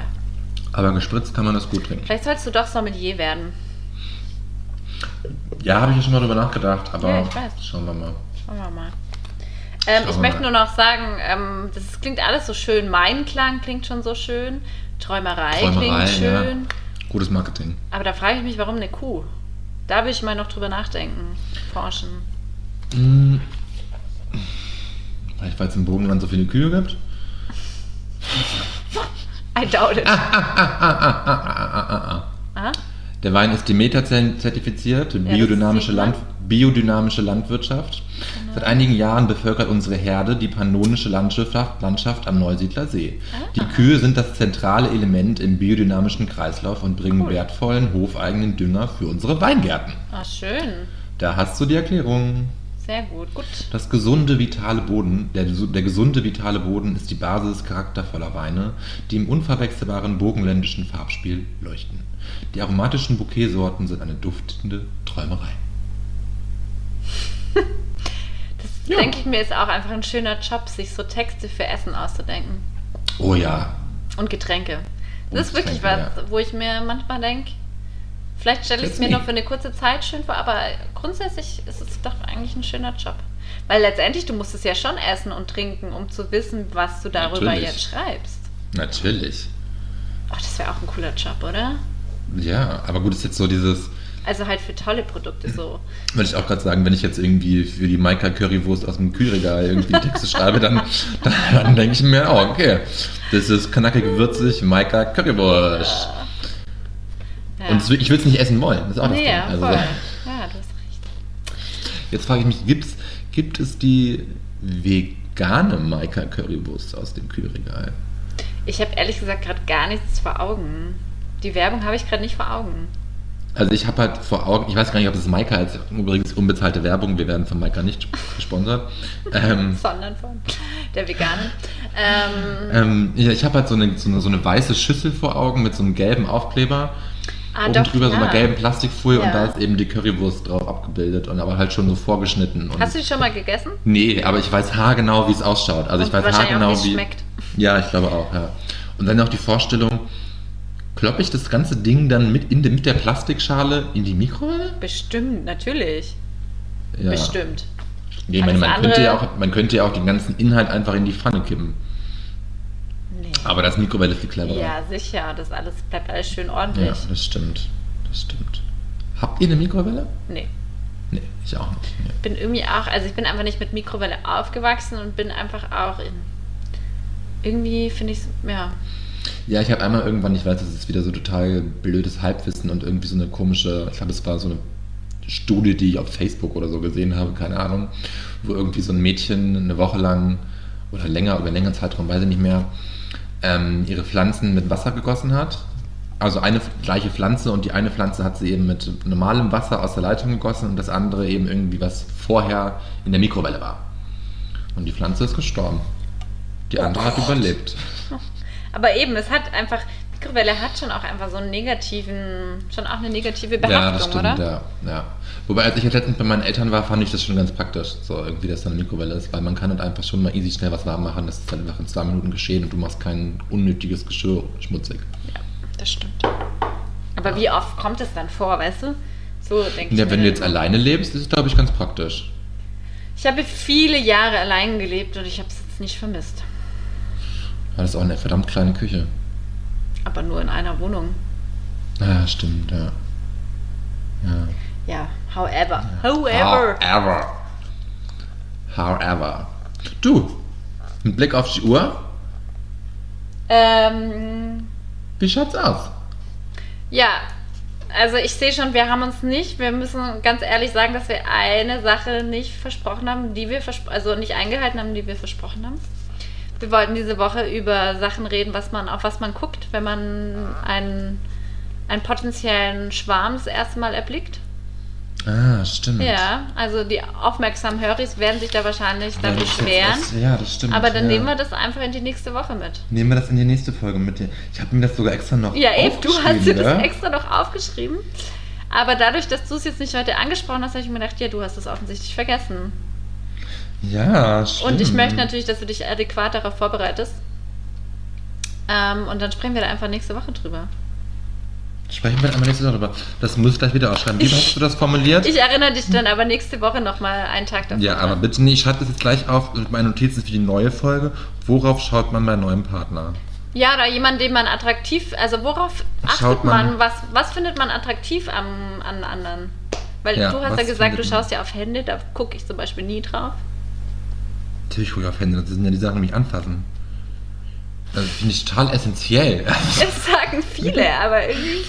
Aber gespritzt kann man das gut trinken. Vielleicht sollst du doch Sommelier werden. Ja, habe ich ja schon mal drüber nachgedacht, aber Ja, schauen wir mal. Schauen wir mal. Ähm, ich möchte nur noch sagen, ähm, das klingt alles so schön. Mein Klang klingt schon so schön. Träumerei, Träumerei, klingt ja. schön. Gutes Marketing. Aber da frage ich mich, warum eine Kuh? Da will ich mal noch drüber nachdenken, forschen. Mm. Vielleicht, weil es im Bogenland so viele Kühe gibt? I doubt it. Ah. Der Wein ist Demeter-zertifiziert, biodynamische, sieht man. Land, biodynamische Landwirtschaft. Seit einigen Jahren bevölkert unsere Herde die pannonische Landschaft, Landschaft am Neusiedler See. Die Kühe sind das zentrale Element im biodynamischen Kreislauf und bringen Cool. wertvollen, hofeigenen Dünger für unsere Weingärten. Ah, schön. Da hast du die Erklärung. Sehr gut. Gut. Das gesunde, vitale Boden, der, der gesunde, vitale Boden ist die Basis charaktervoller Weine, die im unverwechselbaren burgenländischen Farbspiel leuchten. Die aromatischen Bouquetsorten sind eine duftende Träumerei. Das Ja. denke ich mir ist auch einfach ein schöner Job, sich so Texte für Essen auszudenken. Oh ja, Und Getränke. Und Das ist wirklich was, Getränke, wo ich mir manchmal denke, vielleicht stelle ich es mir nie. noch für eine kurze Zeit schön vor, aber grundsätzlich ist es doch eigentlich ein schöner Job. Weil letztendlich, du musst es ja schon essen und trinken, um zu wissen, was du darüber Natürlich. jetzt schreibst. natürlich. Oh, das wäre auch ein cooler Job, oder? Ja, aber gut, ist jetzt so dieses, Also halt für tolle Produkte so. würde ich auch gerade sagen, wenn ich jetzt irgendwie für die Maika Currywurst aus dem Kühlregal irgendwie Texte schreibe, dann, dann, dann denke ich mir, oh, okay, das ist knackig würzig Maika Currywurst. Ja. Und ich will es nicht essen wollen, das ist auch das nee, Ding. ja, Also, voll. Ja, du hast recht. Jetzt frage ich mich, gibt's, gibt es die vegane Maika Currywurst aus dem Kühlregal? Ich habe ehrlich gesagt gerade gar nichts vor Augen. Die Werbung habe ich gerade nicht vor Augen. Also ich habe halt vor Augen, ich weiß gar nicht, ob das Maika ist, übrigens unbezahlte Werbung, wir werden von Maika nicht gesponsert. Ähm, Sondern von der Veganen. Ähm, ähm, ja, ich habe halt so eine, so, eine, so eine weiße Schüssel vor Augen mit so einem gelben Aufkleber Ah, oben doch, drüber so ja. einer gelben Plastikfolie und Ja. da ist eben die Currywurst drauf abgebildet und aber halt schon so vorgeschnitten. Und Hast du die schon mal gegessen? Nee, aber ich weiß haargenau, wie es ausschaut. Also ich Und weiß wahrscheinlich auch, haargenau, wie es wie. schmeckt. Ja, ich glaube auch, ja. Und dann auch die Vorstellung, kloppe ich das ganze Ding dann mit, in, de- mit der Plastikschale in die Mikrowelle? Bestimmt, natürlich. Ja. Bestimmt. Nee, ich meine, man, könnte ja auch, man könnte ja auch den ganzen Inhalt einfach in die Pfanne kippen. Nee. Aber das Mikrowelle ist viel cleverer. Ja, sicher. Das alles bleibt alles schön ja, ordentlich. das stimmt. Das stimmt. Habt ihr eine Mikrowelle? Nee. Nee, ich auch nicht. Nee. bin irgendwie auch, also ich bin einfach nicht mit Mikrowelle aufgewachsen und bin einfach auch in. Irgendwie finde ich es, ja. Ja, ich habe einmal irgendwann, ich weiß, das ist wieder so total blödes Halbwissen und irgendwie so eine komische, ich glaube, es war so eine Studie, die ich auf Facebook oder so gesehen habe, keine Ahnung, wo irgendwie so ein Mädchen eine Woche lang oder länger, über einen längeren Zeitraum, weiß ich nicht mehr, ähm, ihre Pflanzen mit Wasser gegossen hat. Also eine gleiche Pflanze und die eine Pflanze hat sie eben mit normalem Wasser aus der Leitung gegossen und das andere eben irgendwie, was vorher in der Mikrowelle war. Und die Pflanze ist gestorben. Die andere hat überlebt. Aber eben, es hat einfach, Mikrowelle hat schon auch einfach so einen negativen, schon auch eine negative Ja, das Behaftung, stimmt, oder? ja, ja. Wobei, als ich jetzt letztens bei meinen Eltern war, fand ich das schon ganz praktisch, so irgendwie, dass da eine Mikrowelle ist, weil man kann halt einfach schon mal easy schnell was warm machen, das ist dann einfach in zwei Minuten geschehen und du machst kein unnötiges Geschirr schmutzig. Ja, das stimmt. Aber wie oft kommt es dann vor, weißt du? So denke ich. Ja, wenn du jetzt alleine lebst, ist es, glaube ich, ganz praktisch. Ich habe viele Jahre allein gelebt und ich habe es jetzt nicht vermisst. Weil das ist auch eine verdammt kleine Küche. Aber nur in einer Wohnung. Ja, stimmt, ja. Ja. Ja, however. However. However. However. Du, mit Blick auf die Uhr, Ähm, wie schaut's aus? ja, also ich sehe schon, wir haben uns nicht, wir müssen ganz ehrlich sagen, dass wir eine Sache nicht versprochen haben, die wir also nicht eingehalten haben, die wir versprochen haben. Wir wollten diese Woche über Sachen reden, was man, auf was man guckt, wenn man einen, einen potenziellen Schwarm das erste Mal erblickt. Ah, stimmt. Ja, also die aufmerksamen Höris werden sich da wahrscheinlich dann Ja, beschweren. echt- Ja, das stimmt. Aber dann ja. nehmen wir das einfach in die nächste Woche mit. Nehmen wir das in die nächste Folge mit dir. Ich habe mir das sogar extra noch Ja, Eve, du hast dir das extra noch aufgeschrieben. Aber dadurch, dass du es jetzt nicht heute angesprochen hast, habe ich mir gedacht, ja, du hast es offensichtlich vergessen. Ja, stimmt. Und ich möchte natürlich, dass du dich adäquat darauf vorbereitest. Ähm, und dann sprechen wir da einfach nächste Woche drüber. Sprechen wir einmal nächste Woche darüber. Das muss ich gleich wieder ausschreiben. Wie hast du das formuliert? Ich erinnere dich dann aber nächste Woche nochmal einen Tag davor. ja, aber bitte nicht. Ich schreibe das jetzt gleich auf mit meinen Notizen für die neue Folge. Worauf schaut man bei neuem Partner? Ja, oder jemand, den man attraktiv, also worauf achtet man, man- was, was findet man attraktiv am, an anderen? Weil Ja, du hast ja gesagt, du schaust ja auf Hände, da gucke ich zum Beispiel nie drauf. Natürlich gucke ich auf Hände. Das sind ja die Sachen, die mich anfassen. Das finde ich total essentiell. Das sagen viele, aber irgendwie.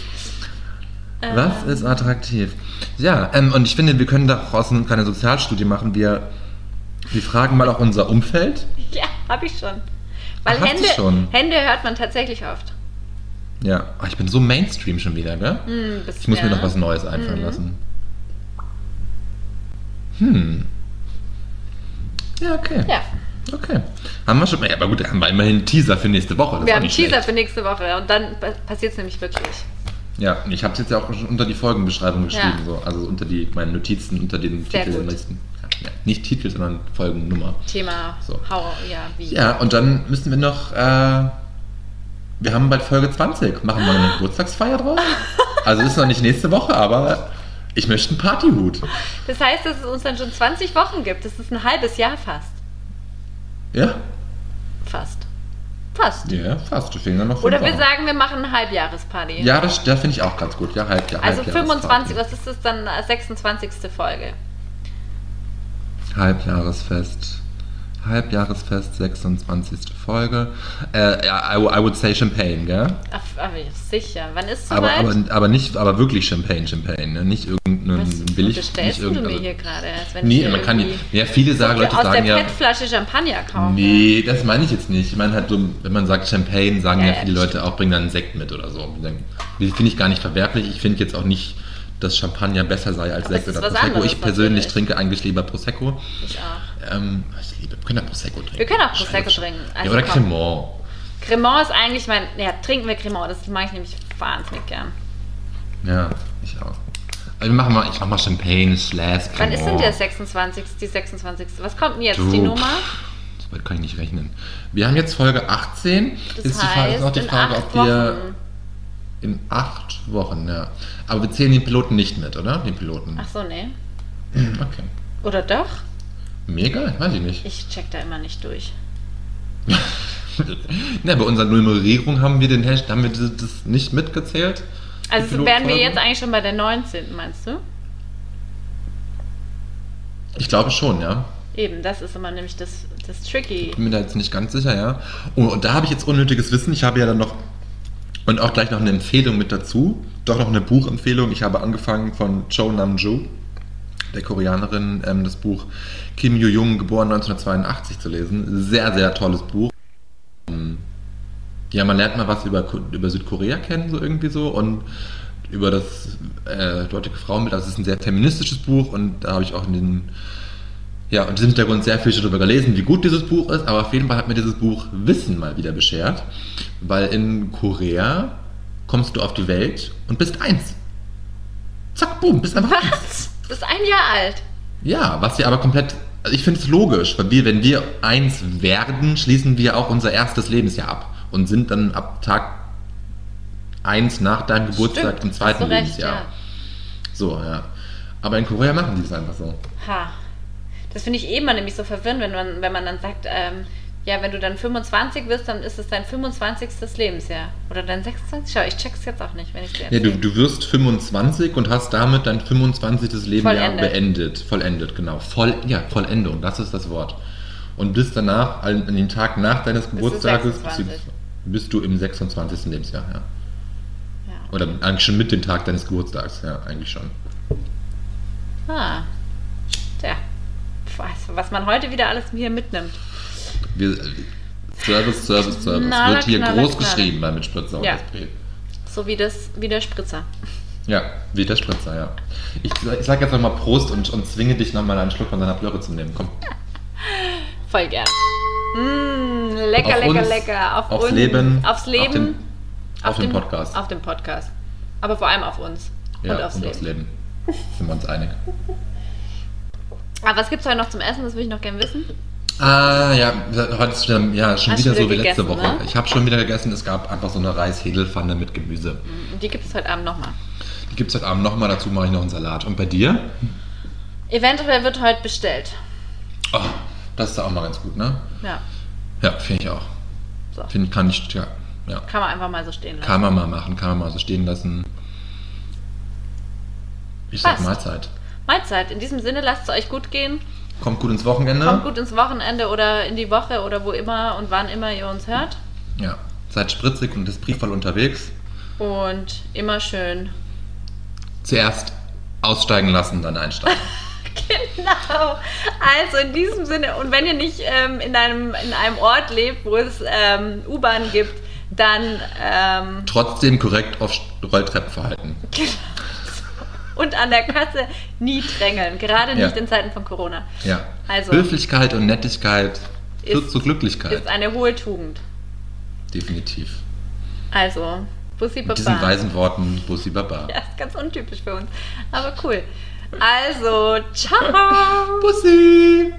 äh, Was ist attraktiv? Ja, ähm, und ich finde, wir können daraus eine kleine Sozialstudie machen. Wir, wir fragen mal auch unser Umfeld. Ja, habe ich schon. Weil Ach, Hände, schon? Hände hört man tatsächlich oft. Ja, Ach, ich bin so Mainstream schon wieder, gell? Bist Ich muss du, mir ja? noch was Neues einfallen Mhm. lassen. Hm. Ja, okay. Ja, Okay. Haben wir schon mal, ja, aber gut, haben wir immerhin einen Teaser für nächste Woche. Das wir haben einen Teaser schlecht. für nächste Woche und dann passiert es nämlich wirklich. Ja, und ich habe es jetzt ja auch schon unter die Folgenbeschreibung geschrieben, Ja. so. also unter die meine Notizen, unter den Sehr Titel der gut. nächsten. Ja, nicht Titel, sondern Folgennummer. Thema So. Hau, ja, wie. Ja, und dann müssen wir noch, äh, wir haben bald Folge 20. Machen wir eine Geburtstagsfeier draus? Also ist noch nicht nächste Woche, aber ich möchte einen Partyhut. Das heißt, dass es uns dann schon 20 Wochen gibt. Das ist ein halbes Jahr fast. Ja? Fast. Fast. Ja, fast. Da fehlen dann noch Oder wir Wochen. sagen, wir machen eine Halbjahresparty. Ja, das, das finde ich auch ganz gut. Ja, halb, ja, Also Halbjahresparty. 25, was ist das dann? äh, 26. Folge. Halbjahresfest. Halbjahresfest, 26. Folge. Äh, I, I would say Champagne, gell? Ach, aber sicher. Wann ist es Aber, aber, aber nicht, aber wirklich Champagne, Champagne, ne? Nicht irgendein was billig. unterstellst nicht du mir hier gerade? Nee, man kann die, ja, viele sagen, Leute aus sagen der ja. PET-Flasche Champagner kaufen. Nee, das meine ich jetzt nicht. Ich meine halt so, wenn man sagt Champagne, sagen Ja, ja, viele Leute auch, bring dann einen Sekt mit oder so. Die finde ich gar nicht verwerflich. Ich finde jetzt auch nicht, dass Champagner besser sei als Sekt oder Prosecco. anderes ich persönlich trinke eigentlich lieber Prosecco. Ich auch. Ähm, ich liebe, wir können auch Prosecco trinken. Wir können auch Prosecco Scheiße. trinken. ja, Also oder komm. Cremant. Cremant ist eigentlich mein. Ja, trinken wir Cremant. Das mag ich nämlich wahnsinnig gern. Ja, ich auch. Also machen mal, ich mach mal Champagne, Schläß, Wann ist denn Cremant. der 26. Die 26. Was kommt denn jetzt? Du, Die Nummer? So weit kann ich nicht rechnen. Wir haben jetzt Folge 18. Das ist, die Frage, heißt, ist noch die in Frage, acht ob wir Wochen. in acht Wochen, ja. Aber wir zählen den Piloten nicht mit, oder? Den Piloten. Ach so, nee. Okay. Oder doch? Mega? Weiß ich nicht. Ich check da immer nicht durch. Na, bei unserer Nummerierung haben wir den Hashtag, haben wir das, nicht mitgezählt. Also wären wir jetzt eigentlich schon bei der 19., meinst du? Ich glaube schon, ja. Eben, das ist immer nämlich das, das Tricky. bin mir da jetzt nicht ganz sicher, ja. Oh, und da habe ich jetzt unnötiges Wissen. Ich habe ja dann noch und auch gleich noch eine Empfehlung mit dazu. Doch noch eine Buchempfehlung. Ich habe angefangen von Cho Nam-ju, der Koreanerin, ähm, das Buch Kim Yoo-jung, geboren 1982 zu lesen. Sehr, sehr tolles Buch. Ähm, Ja, man lernt mal was über, über Südkorea kennen, so irgendwie so. Und über das äh, dortige Frauenbild. Also es ist ein sehr feministisches Buch und da habe ich auch in den ja, und im Hintergrund sehr viel schon darüber gelesen, wie gut dieses Buch ist, aber auf jeden Fall hat mir dieses Buch Wissen mal wieder beschert, weil in Korea kommst du auf die Welt und bist eins. Zack, boom, bist einfach eins. Was? Du bist ein Jahr alt. Ja, was ja aber komplett, also ich finde es logisch, weil wir, wenn wir eins werden, schließen wir auch unser erstes Lebensjahr ab und sind dann ab Tag eins nach deinem Geburtstag Stimmt, im zweiten recht, Lebensjahr. ja. So, ja. Aber in Korea machen die es einfach so. Ha. Das finde ich eh immer nämlich so verwirrend, wenn man, wenn man dann sagt, ähm, ja, wenn du dann 25 wirst, dann ist es dein 25. Lebensjahr. Oder dein 26. Schau, ich check's jetzt auch nicht, wenn ich dir Ja, du, du wirst 25 und hast damit dein 25. Lebensjahr Vollendet. beendet. Vollendet, genau. Voll, ja, Vollendung, das ist das Wort. Und bist danach, an, an den Tag nach deines Geburtstages, 26. bist du, bist du im 26. Lebensjahr, ja. Ja. Oder eigentlich schon mit dem Tag deines Geburtstags, ja, eigentlich schon. Ah. Was, was man heute wieder alles hier mitnimmt. Wir, Service, Service, Service. Knaller, Wird hier knaller, groß knaller. geschrieben bei mit Spritzer und Ja. So wie, das, wie der Spritzer. Ja, wie der Spritzer, ja. Ich, ich sag jetzt nochmal Prost und, und zwinge dich nochmal einen Schluck von deiner Plöre zu nehmen. Komm. Voll gern. Mm, lecker, Auf lecker, uns, lecker. Auf aufs uns, Leben, Aufs Leben. auf den- auf den Podcast. Auf dem Podcast. Aber vor allem auf uns. Ja, und aufs und Leben. aufs Leben. Sind wir uns einig. Aber was gibt es heute noch zum Essen? Das will ich noch gerne wissen. Ah, ja, heute ist schon, ja, schon Hast wieder schon so wie wieder letzte Woche. ne? Ich habe schon wieder gegessen. Es gab einfach so eine Reishädelpfanne mit Gemüse. Und die gibt es heute Abend nochmal. Die gibt es heute Abend nochmal. Dazu mache ich noch einen Salat. Und bei dir? Eventuell wird heute bestellt. Oh, das ist auch mal ganz gut, ne? Ja. Ja, finde ich auch. So. Finde ich, kann ich, ja, ja. Kann man einfach mal so stehen lassen. Kann man mal machen, kann man mal so stehen lassen. Ich sag Passt. Mahlzeit. Mahlzeit. In diesem Sinne, lasst es euch gut gehen. Kommt gut ins Wochenende. Kommt gut ins Wochenende oder in die Woche oder wo immer und wann immer ihr uns hört. Ja. Seid spritzig und espritsvoll unterwegs. Und immer schön. Zuerst aussteigen lassen, dann einsteigen. Genau. Also in diesem Sinne, und wenn ihr nicht ähm, in, einem, in einem Ort lebt, wo es ähm, U-Bahn gibt, dann ähm, Trotzdem korrekt auf Rolltreppen verhalten. und an der Kasse nie drängeln, gerade Ja. nicht in Zeiten von Corona. Ja. Also- Höflichkeit und Nettigkeit führt Ist- zur Glücklichkeit. Ist eine hohe Tugend. Definitiv. Also, Bussi Mit diesen Baba. weisen Worten, Bussi Baba. Ja, ist ganz untypisch für uns. Aber cool. Also, ciao. Bussi!